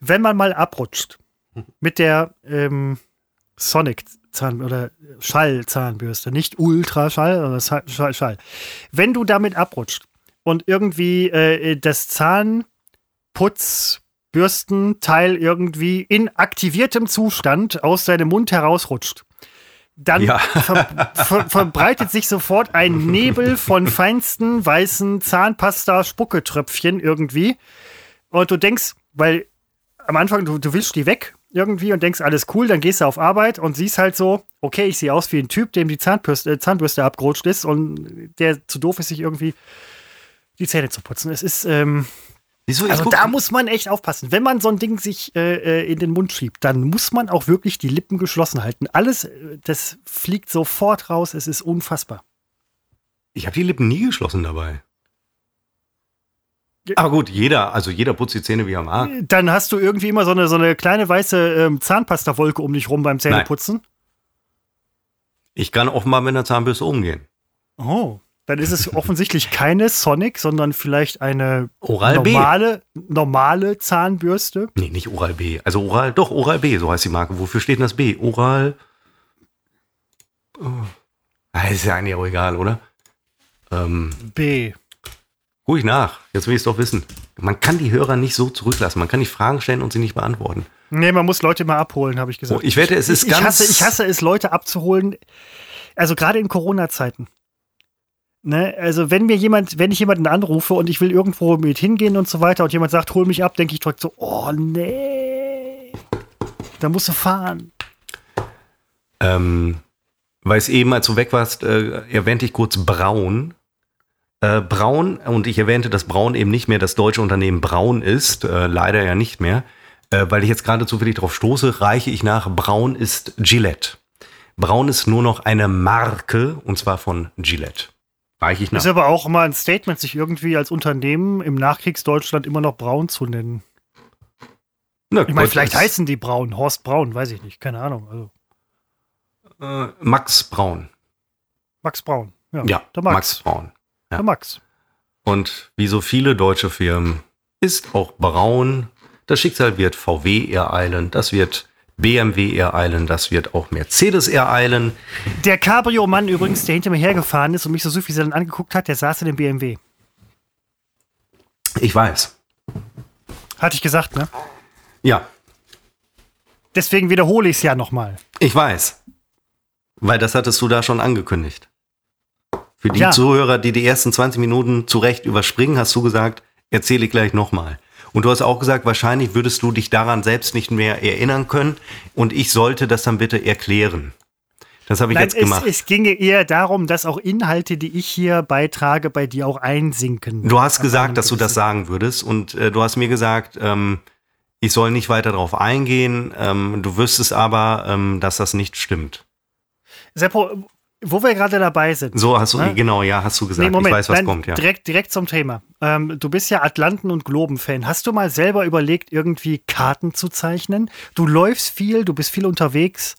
Wenn man mal abrutscht [LAUGHS] mit der ähm, Sonic-Zahn oder Schall-Zahnbürste, nicht Ultraschall, sondern Schall, Schall. Wenn du damit abrutscht und irgendwie äh, das Zahnputzbürstenteil irgendwie in aktiviertem Zustand aus deinem Mund herausrutscht, dann Ja. ver ver verbreitet sich sofort ein Nebel von feinsten weißen Zahnpasta-Spucketröpfchen irgendwie. Und du denkst, weil am Anfang, du, du wischst die weg irgendwie und denkst, alles cool, dann gehst du auf Arbeit und siehst halt so, okay, ich sehe aus wie ein Typ, dem die Zahnbürste, äh, Zahnbürste abgerutscht ist und der zu doof ist, sich irgendwie die Zähne zu putzen. Es ist, ähm, wieso? Also da muss man echt aufpassen. Wenn man so ein Ding sich äh, äh, in den Mund schiebt, dann muss man auch wirklich die Lippen geschlossen halten. Alles, äh, das fliegt sofort raus. Es ist unfassbar. ich habe die Lippen nie geschlossen dabei. Aber gut, jeder, also jeder putzt die Zähne, wie er mag. Dann hast du irgendwie immer so eine, so eine kleine weiße ähm, Zahnpasta-Wolke um dich rum beim Zähneputzen. Ich kann offenbar mit einer Zahnbürste umgehen. Oh. Dann ist es offensichtlich keine Sonic, sondern vielleicht eine Oral B. normale, normale Zahnbürste. Nee, nicht Oral B. Also Oral, doch, Oral B, so heißt die Marke. Wofür steht denn das B? Oral. Oh. Ist ja eigentlich auch egal, oder? Ähm, B. ruhig nach. Jetzt will ich es doch wissen. Man kann die Hörer nicht so zurücklassen. Man kann nicht Fragen stellen und sie nicht beantworten. Nee, man muss Leute mal abholen, habe ich gesagt. Oh, ich wette, es ist ich, ganz- Hasse, ich hasse es, Leute abzuholen. Also gerade in Corona-Zeiten. Ne? Also wenn mir jemand, wenn ich jemanden anrufe und ich will irgendwo mit hingehen und so weiter und jemand sagt, hol mich ab, denke ich direkt so, oh nee, da musst du fahren. Ähm, weil es eben, als du weg warst, äh, erwähnte ich kurz Braun. Äh, Braun, und ich erwähnte, dass Braun eben nicht mehr das deutsche Unternehmen Braun ist, äh, leider ja nicht mehr. Äh, weil ich jetzt gerade zufällig darauf stoße, reiche ich nach, Braun ist Gillette. Braun ist nur noch eine Marke, und zwar von Gillette. Reiche ich nach. Ist aber auch mal ein Statement, sich irgendwie als Unternehmen im Nachkriegsdeutschland immer noch Braun zu nennen. Na, Ich meine, vielleicht heißen die Braun, Horst Braun, weiß ich nicht, keine Ahnung. Also äh, Max Braun. Max Braun. Ja, Ja, der Max. Max Braun. ja. Der Max. Und wie so viele deutsche Firmen ist auch Braun. Das Schicksal wird VW ereilen, das wird BMW ereilen, das wird auch Mercedes ereilen. Der Cabrio-Mann übrigens, der hinter mir hergefahren ist und mich so süffisant angeguckt hat, der saß in dem BMW. Ich weiß. Hatte ich gesagt, ne? Ja, Deswegen wiederhole ich es ja nochmal. ich weiß. Weil das hattest du da schon angekündigt. Für die Ja. Zuhörer, die die ersten 20 Minuten zu Recht überspringen, hast du gesagt, erzähle ich gleich nochmal. Und du hast auch gesagt, wahrscheinlich würdest du dich daran selbst nicht mehr erinnern können und ich sollte das dann bitte erklären. Das habe ich Nein, jetzt es, gemacht. es ginge eher darum, dass auch Inhalte, die ich hier beitrage, bei dir auch einsinken. Du hast gesagt, dass du das sagen würdest und äh, du hast mir gesagt, ähm, ich soll nicht weiter darauf eingehen. Ähm, du wüsstest aber, ähm, dass das nicht stimmt. Seppo, wo wir gerade dabei sind. So hast du, Ne? genau, ja, hast du gesagt. Nee, Moment, ich weiß, was nein, kommt, ja. direkt, direkt zum Thema. Ähm, du bist ja Atlanten- und Globen-Fan. Hast du mal selber überlegt, irgendwie Karten zu zeichnen? Du läufst viel, du bist viel unterwegs.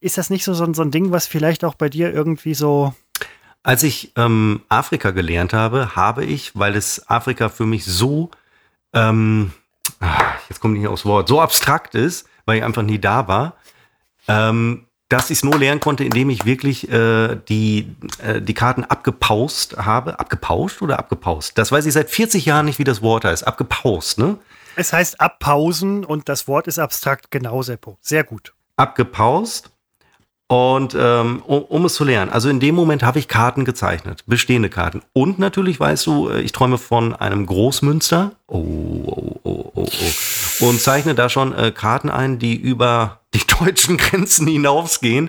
Ist das nicht so, so, ein- so ein Ding, was vielleicht auch bei dir irgendwie so. Als ich ähm, Afrika gelernt habe, habe ich, weil es Afrika für mich so, ähm, ah, jetzt komme ich nicht aufs Wort, so abstrakt ist, weil ich einfach nie da war, ähm, dass ich es nur lernen konnte, indem ich wirklich äh, die, äh, die Karten abgepaust habe. Abgepauscht oder abgepaust? Das weiß ich seit 40 Jahren nicht, wie das Wort heißt. Abgepaust, ne? Es heißt abpausen und das Wort ist abstrakt, genau, Seppo. Sehr gut. abgepaust und ähm, um, um es zu lernen. Also in dem Moment habe ich Karten gezeichnet, bestehende Karten. Und natürlich weißt du, äh, ich träume von einem Großmünster. Oh, oh, oh, oh, oh. Und zeichne da schon äh, Karten ein, die über die deutschen Grenzen hinausgehen.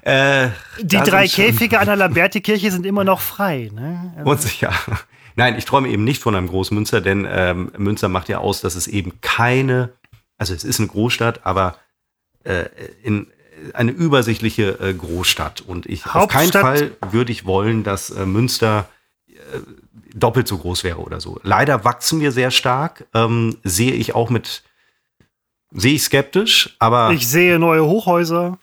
Äh, Die drei Käfige an der [LAUGHS] Lamberti-Kirche sind immer noch frei. Ne? Also, Und sicher. Nein, ich träume eben nicht von einem Großmünster, denn ähm, Münster macht ja aus, dass es eben keine, also es ist eine Großstadt, aber äh, in eine übersichtliche äh, Großstadt. Und ich auf keinen Hauptstadt- Fall würde ich wollen, dass äh, Münster äh, doppelt so groß wäre oder so. Leider wachsen wir sehr stark, ähm, sehe ich auch mit, sehe ich skeptisch, aber ich sehe neue Hochhäuser.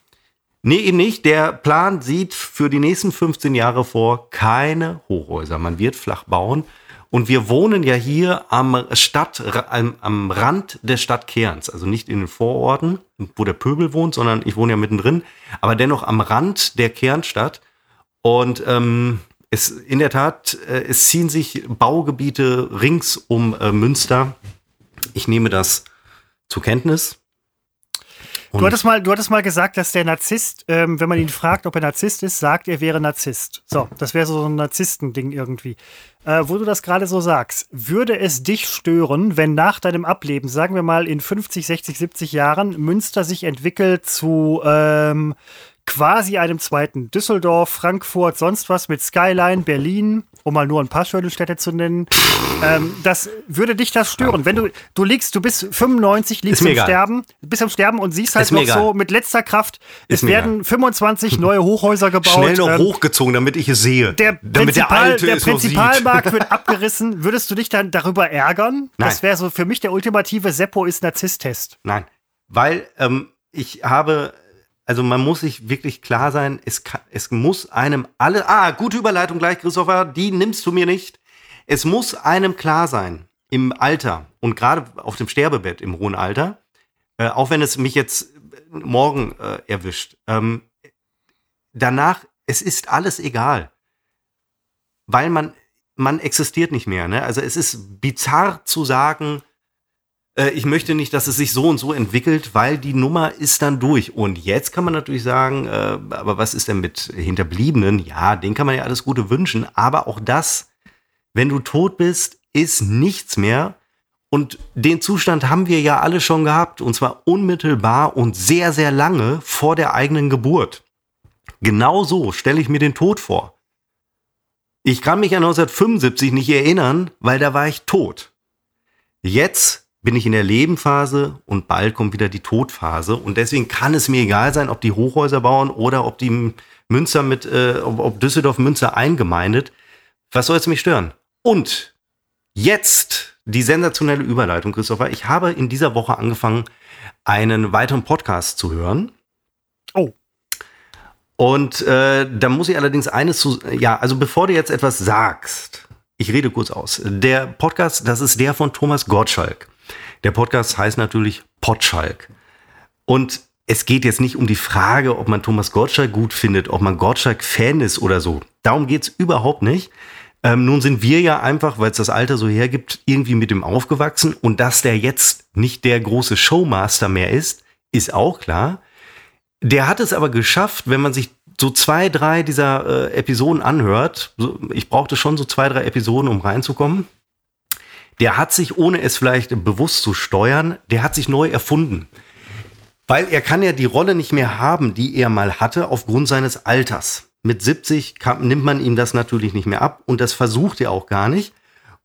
Nee, eben nicht. Der Plan sieht für die nächsten 15 Jahre vor keine Hochhäuser. Man wird flach bauen. Und wir wohnen ja hier am Stadt, am, am Rand der Stadt Cairns. Also nicht in den Vororten, wo der Pöbel wohnt, sondern ich wohne ja mittendrin. Aber dennoch am Rand der Kernstadt. Und ähm, es in der Tat, äh, es ziehen sich Baugebiete rings um äh, Münster. Ich nehme das zur Kenntnis. Du hattest, mal, du hattest mal gesagt, dass der Narzisst, ähm, wenn man ihn fragt, ob er Narzisst ist, sagt, er wäre Narzisst. So, das wäre so ein Narzisstending irgendwie. Äh, wo du das gerade so sagst, würde es dich stören, wenn nach deinem Ableben, sagen wir mal in 50, 60, 70 Jahren, Münster sich entwickelt zu ähm, quasi einem zweiten Düsseldorf, Frankfurt, sonst was mit Skyline, Berlin, um mal nur ein paar schöne Städte zu nennen. ähm, das würde dich das stören. Wenn du, du liegst, du bist 95, liegst egal. Sterben, bist am Sterben und siehst halt Ist noch egal. so mit letzter Kraft, es Ist mir werden 25 [LAUGHS] neue Hochhäuser gebaut. Schnell noch ähm, hochgezogen, damit ich es sehe. der, damit der Prinzipal, Alte der es noch sieht. Prinzipalmarkt [LAUGHS] wird abgerissen. Würdest du dich dann darüber ärgern? Das Nein. wäre so für mich der ultimative Seppo ist Narzisst-Test. Nein, weil ähm, ich habe, also man muss sich wirklich klar sein, es, kann, es muss einem alle, ah, gute Überleitung gleich, Christopher, die nimmst du mir nicht. Es muss einem klar sein, im Alter und gerade auf dem Sterbebett im hohen Alter, äh, auch wenn es mich jetzt morgen äh, erwischt, ähm, danach, es ist alles egal. Weil man, man existiert nicht mehr. Ne? Also es ist bizarr zu sagen, äh, ich möchte nicht, dass es sich so und so entwickelt, weil die Nummer ist dann durch. Und jetzt kann man natürlich sagen, äh, aber was ist denn mit Hinterbliebenen? Ja, den kann man ja alles Gute wünschen, aber auch das, wenn du tot bist, ist nichts mehr. Und den Zustand haben wir ja alle schon gehabt, und zwar unmittelbar und sehr, sehr lange vor der eigenen Geburt. Genau so stelle ich mir den Tod vor. Ich kann mich an 1975 nicht erinnern, weil da war ich tot. Jetzt bin ich in der Lebenphase und bald kommt wieder die Todphase. Und deswegen kann es mir egal sein, ob die Hochhäuser bauen oder ob die Münster mit, äh, ob Düsseldorf Münster eingemeindet. Was soll es mich stören? Und jetzt die sensationelle Überleitung, Christopher. Ich habe in dieser Woche angefangen, einen weiteren Podcast zu hören. Oh. Und äh, da muss ich allerdings eines zu, ja, also bevor du jetzt etwas sagst, ich rede kurz aus. Der Podcast, das ist der von Thomas Gottschalk. Der Podcast heißt natürlich Potschalk. Und es geht jetzt nicht um die Frage, ob man Thomas Gottschalk gut findet, ob man Gottschalk-Fan ist oder so. Darum geht's überhaupt nicht. Ähm, nun sind wir ja einfach, weil es das Alter so hergibt, irgendwie mit ihm aufgewachsen. Und dass der jetzt nicht der große Showmaster mehr ist, ist auch klar. Der hat es aber geschafft, wenn man sich so zwei, drei dieser äh, Episoden anhört. So, ich brauchte schon so zwei, drei Episoden, um reinzukommen. Der hat sich, ohne es vielleicht bewusst zu steuern, der hat sich neu erfunden. Weil er kann ja die Rolle nicht mehr haben, die er mal hatte, aufgrund seines Alters. Mit 70 kann, nimmt man ihm das natürlich nicht mehr ab und das versucht er auch gar nicht.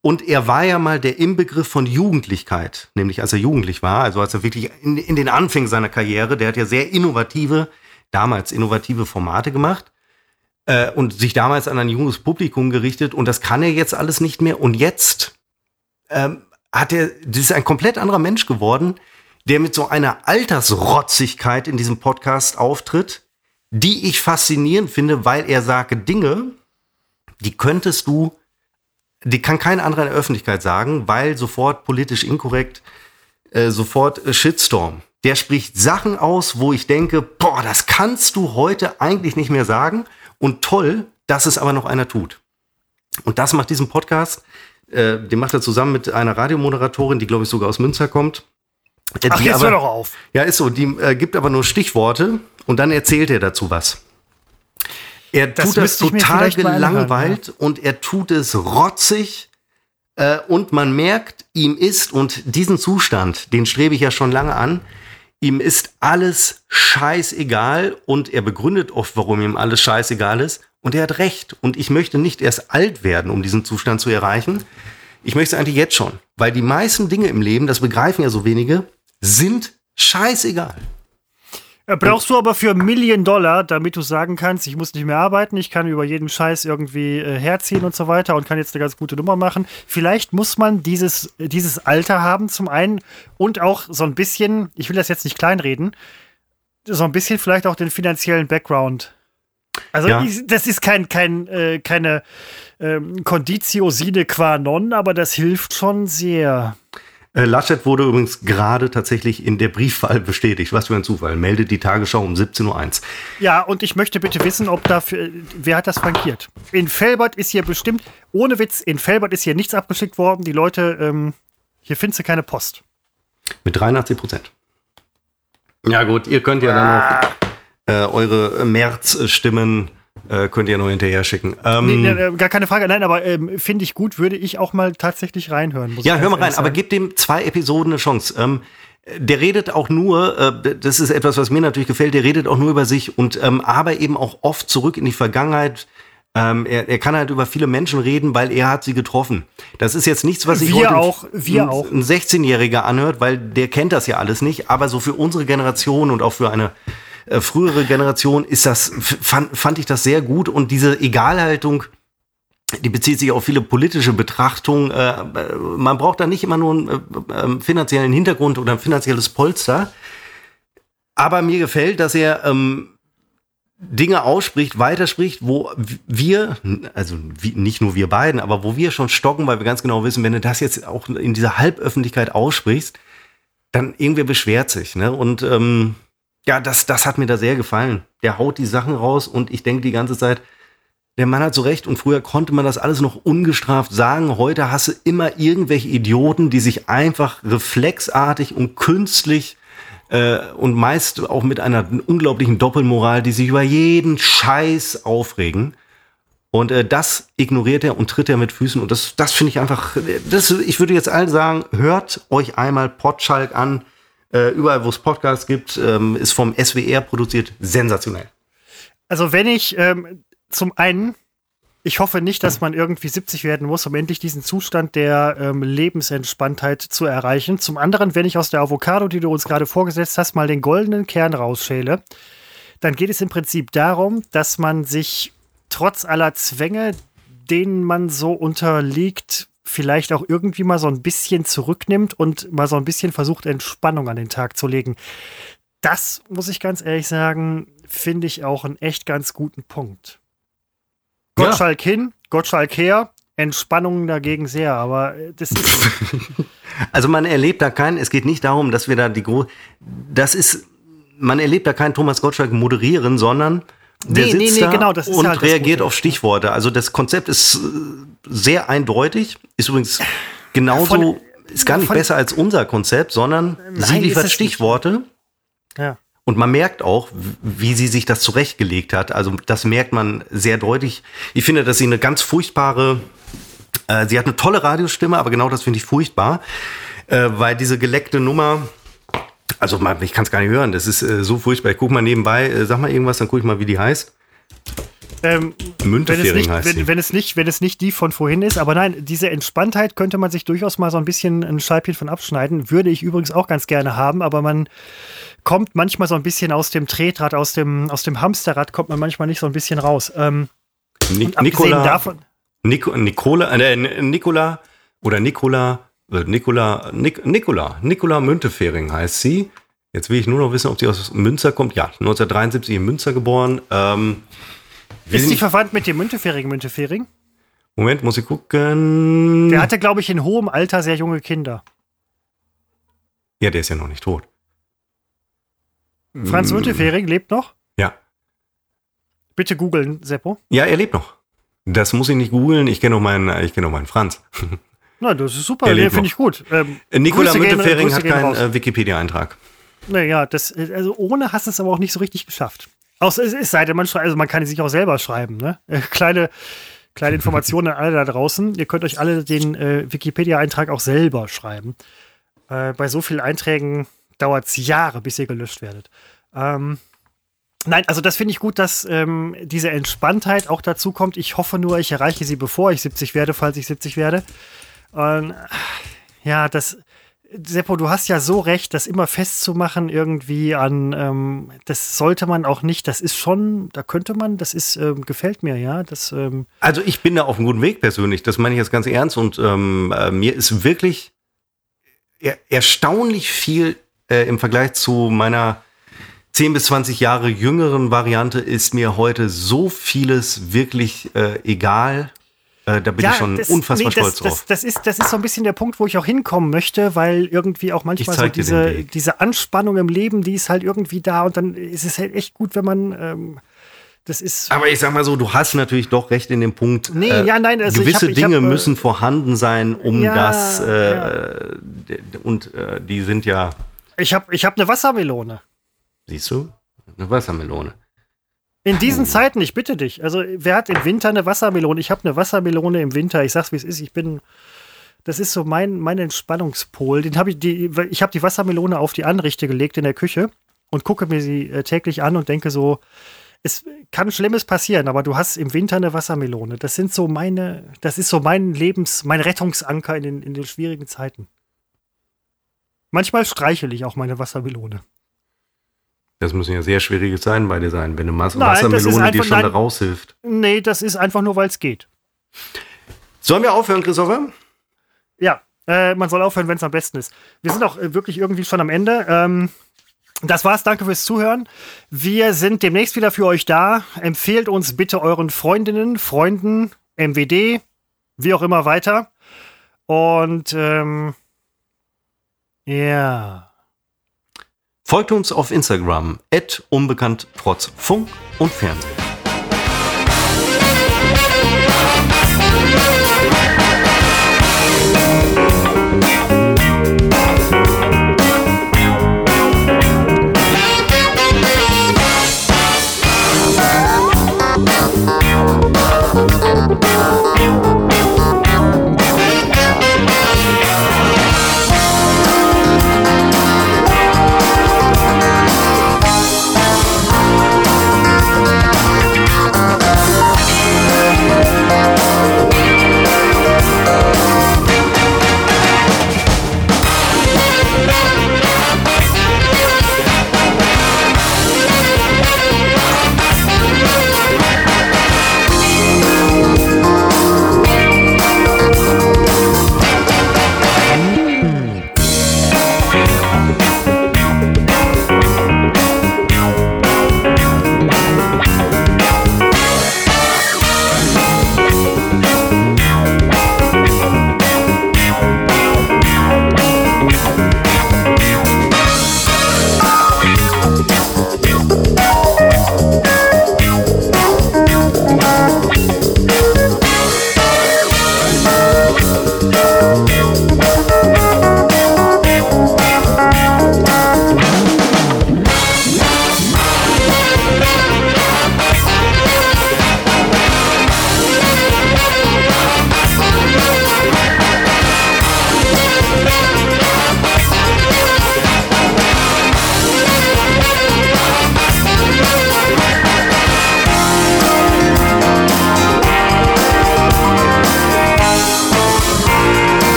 Und er war ja mal der Inbegriff von Jugendlichkeit, nämlich als er jugendlich war, also als er wirklich in, in den Anfängen seiner Karriere, der hat ja sehr innovative, damals innovative Formate gemacht äh, und sich damals an ein junges Publikum gerichtet und das kann er jetzt alles nicht mehr. Und jetzt ähm, hat er, das ist ein komplett anderer Mensch geworden, der mit so einer Altersrotzigkeit in diesem Podcast auftritt, die ich faszinierend finde, weil er sagt Dinge, die könntest du, die kann kein anderer in der Öffentlichkeit sagen, weil sofort politisch inkorrekt, äh, sofort äh, Shitstorm. Der spricht Sachen aus, wo ich denke, boah, das kannst du heute eigentlich nicht mehr sagen. Und toll, dass es aber noch einer tut. Und das macht diesen Podcast. Äh, den macht er zusammen mit einer Radiomoderatorin, die, glaube ich, sogar aus Münster kommt. Äh, Ach, jetzt aber, hör doch auf. Ja, ist so. Die äh, gibt aber nur Stichworte und dann erzählt er dazu was. Er das tut das total gelangweilt ja. und er tut es rotzig. Äh, und man merkt, ihm ist, und diesen Zustand, den strebe ich ja schon lange an, ihm ist alles scheißegal und er begründet oft, warum ihm alles scheißegal ist. Und er hat recht. Und ich möchte nicht erst alt werden, um diesen Zustand zu erreichen. Ich möchte es eigentlich jetzt schon. Weil die meisten Dinge im Leben, das begreifen ja so wenige, sind scheißegal. Äh, brauchst du aber für Million Dollar, damit du sagen kannst, ich muss nicht mehr arbeiten, ich kann über jeden Scheiß irgendwie äh, herziehen und so weiter und kann jetzt eine ganz gute Nummer machen. Vielleicht muss man dieses, dieses Alter haben zum einen und auch so ein bisschen, ich will das jetzt nicht kleinreden, so ein bisschen vielleicht auch den finanziellen Background. Also ja. das ist kein, kein, äh, keine ähm, Conditio sine qua non, aber das hilft schon sehr. Äh, Laschet wurde übrigens gerade tatsächlich in der Briefwahl bestätigt. Was für ein Zufall. Meldet die Tagesschau um 17.01 Uhr. Ja, und ich möchte bitte wissen, ob dafür, wer hat das frankiert? In Felbert ist hier bestimmt, ohne Witz, in Felbert ist hier nichts abgeschickt worden. Die Leute, ähm, hier findest du keine Post. Mit 83 Prozent. Ja gut, ihr könnt ja dann noch äh, eure März-Stimmen äh, könnt ihr noch hinterher schicken. Ähm, nee, nee, gar keine Frage. Nein, aber ähm, finde ich gut, würde ich auch mal tatsächlich reinhören. ja, hör mal rein, aber gib dem zwei Episoden eine Chance. Ähm, der redet auch nur, äh, das ist etwas, was mir natürlich gefällt, der redet auch nur über sich und ähm, aber eben auch oft zurück in die Vergangenheit. Ähm, er, er kann halt über viele Menschen reden, weil er hat sie getroffen. Das ist jetzt nichts, was sich heute auch, wir ein, auch. ein 16-Jähriger anhört, weil der kennt das ja alles nicht. Aber so für unsere Generation und auch für eine äh, frühere Generation ist das, fand, fand ich das sehr gut und diese Egalhaltung, die bezieht sich auf viele politische Betrachtungen. Äh, man braucht da nicht immer nur einen äh, finanziellen Hintergrund oder ein finanzielles Polster. Aber mir gefällt, dass er ähm, Dinge ausspricht, weiterspricht, wo wir, also nicht nur wir beiden, aber wo wir schon stocken, weil wir ganz genau wissen, wenn du das jetzt auch in dieser Halböffentlichkeit aussprichst, dann irgendwer beschwert sich. Ne? Und ähm, ja, das, das hat mir da sehr gefallen. Der haut die Sachen raus und ich denke die ganze Zeit, der Mann hat so recht und früher konnte man das alles noch ungestraft sagen. Heute hast du immer irgendwelche Idioten, die sich einfach reflexartig und künstlich äh, und meist auch mit einer unglaublichen Doppelmoral, die sich über jeden Scheiß aufregen. Und äh, das ignoriert er und tritt er mit Füßen. Und das, das finde ich einfach, das, ich würde jetzt allen sagen, hört euch einmal Potschalk an. Äh, überall, wo es Podcasts gibt, ähm, ist vom SWR produziert. Sensationell. Also wenn ich ähm, zum einen, ich hoffe nicht, dass man irgendwie 70 werden muss, um endlich diesen Zustand der ähm, Lebensentspanntheit zu erreichen. Zum anderen, wenn ich aus der Avocado, die du uns gerade vorgesetzt hast, mal den goldenen Kern rausschäle, dann geht es im Prinzip darum, dass man sich trotz aller Zwänge, denen man so unterliegt, vielleicht auch irgendwie mal so ein bisschen zurücknimmt und mal so ein bisschen versucht, Entspannung an den Tag zu legen. Das, muss ich ganz ehrlich sagen, finde ich auch einen echt ganz guten Punkt. Gottschalk ja. hin, Gottschalk her, Entspannung dagegen sehr, aber äh, das ist. [LAUGHS] also man erlebt da keinen, es geht nicht darum, dass wir da die große. Das ist, man erlebt da keinen Thomas Gottschalk moderieren, sondern der nee, sitzt nee, nee, genau, und halt reagiert auf Stichworte. Also das Konzept ist äh, sehr eindeutig, ist übrigens genauso, von, ist gar nicht von, besser als unser Konzept, sondern nein, sie liefert Stichworte. Ja. Und man merkt auch, wie sie sich das zurechtgelegt hat. Also das merkt man sehr deutlich. Ich finde, dass sie eine ganz furchtbare, äh, sie hat eine tolle Radiostimme, aber genau das finde ich furchtbar, äh, weil diese geleckte Nummer, also man, ich kann es gar nicht hören, das ist äh, so furchtbar. Ich gucke mal nebenbei, äh, sag mal irgendwas, dann gucke ich mal, wie die heißt. Ähm, Müntefering heißt wenn, sie. Wenn es, nicht, wenn es nicht die von vorhin ist, aber nein, diese Entspanntheit könnte man sich durchaus mal so ein bisschen ein Scheibchen von abschneiden. Würde ich übrigens auch ganz gerne haben, aber man kommt manchmal so ein bisschen aus dem Tretrad, aus dem, aus dem Hamsterrad, kommt man manchmal nicht so ein bisschen raus. Ähm, Nik Nikola, davon, Nik Nicola, äh, Nicola oder Nicola, Nicola, Nik Nicola, Nicola Müntefering heißt sie. Jetzt will ich nur noch wissen, ob sie aus Münster kommt. Ja, 1973 in Münster geboren. Ähm, ist sie verwandt mit dem Müntefering Müntefering? Moment, muss ich gucken. Der hatte, glaube ich, in hohem Alter sehr junge Kinder. Ja, der ist ja noch nicht tot. Franz mm. Müntefering lebt noch? Ja. Bitte googeln, Seppo. Ja, er lebt noch. Das muss ich nicht googeln. Ich kenne noch meinen, ich kenne noch meinen Franz. Na, das ist super. Den finde ich gut. Ähm, Nikola Müntefering hat keinen äh, Wikipedia-Eintrag. Naja, das, also ohne hast du es aber auch nicht so richtig geschafft. Außer es ist sei denn, man also man kann sich auch selber schreiben, ne? Äh, kleine, kleine Informationen an alle da draußen. Ihr könnt euch alle den äh, Wikipedia-Eintrag auch selber schreiben. Äh, bei so vielen Einträgen dauert es Jahre, bis ihr gelöscht werdet. Ähm, nein, also das finde ich gut, dass ähm, diese Entspanntheit auch dazu kommt. Ich hoffe nur, ich erreiche sie, bevor ich 70 werde, falls ich 70 werde. Und ja, das, Seppo, du hast ja so recht, das immer festzumachen irgendwie an, ähm, das sollte man auch nicht, das ist schon, da könnte man, das ist, ähm, gefällt mir, ja. Das, ähm also ich bin da auf einem guten Weg persönlich, das meine ich jetzt ganz ernst und ähm, äh, mir ist wirklich er erstaunlich viel äh, im Vergleich zu meiner 10 bis 20 Jahre jüngeren Variante ist mir heute so vieles wirklich äh, egal. Äh, da bin ja, ich schon das, unfassbar nee, stolz das, drauf. Das, ist, das ist so ein bisschen der Punkt, wo ich auch hinkommen möchte, weil irgendwie auch manchmal so diese, diese Anspannung im Leben, die ist halt irgendwie da und dann ist es halt echt gut, wenn man. Ähm, das ist. Aber ich sag mal so, du hast natürlich doch recht in dem Punkt. Nee, äh, ja, nein, also gewisse hab, Dinge hab, äh, müssen vorhanden sein, um ja, das. Äh, ja. Und äh, die sind ja ich habe ich hab eine Wassermelone. Siehst du? Eine Wassermelone. In diesen Zeiten, ich bitte dich. Also, wer hat im Winter eine Wassermelone? Ich habe eine Wassermelone im Winter. Ich sag's, wie es ist. Ich bin. Das ist so mein, mein Entspannungspol. Den hab ich die, ich habe die Wassermelone auf die Anrichte gelegt in der Küche und gucke mir sie äh, täglich an und denke so, es kann Schlimmes passieren, aber du hast im Winter eine Wassermelone. Das sind so meine, das ist so mein Lebens, mein Rettungsanker in den, in den schwierigen Zeiten. Manchmal streichel ich auch meine Wassermelone. Das müssen ja sehr schwierige Zeiten bei dir sein, wenn eine Mas nein, Wassermelone dir schon da raushilft. Nee, das ist einfach nur, weil es geht. Sollen wir aufhören, Christopher? Ja, äh, man soll aufhören, wenn es am besten ist. Wir sind auch äh, wirklich irgendwie schon am Ende. Ähm, das war's, danke fürs Zuhören. Wir sind demnächst wieder für euch da. Empfehlt uns bitte euren Freundinnen, Freunden, MWD, wie auch immer weiter. Und ähm, ja. Folgt uns auf Instagram, at unbekannt trotz Funk und Fernsehen.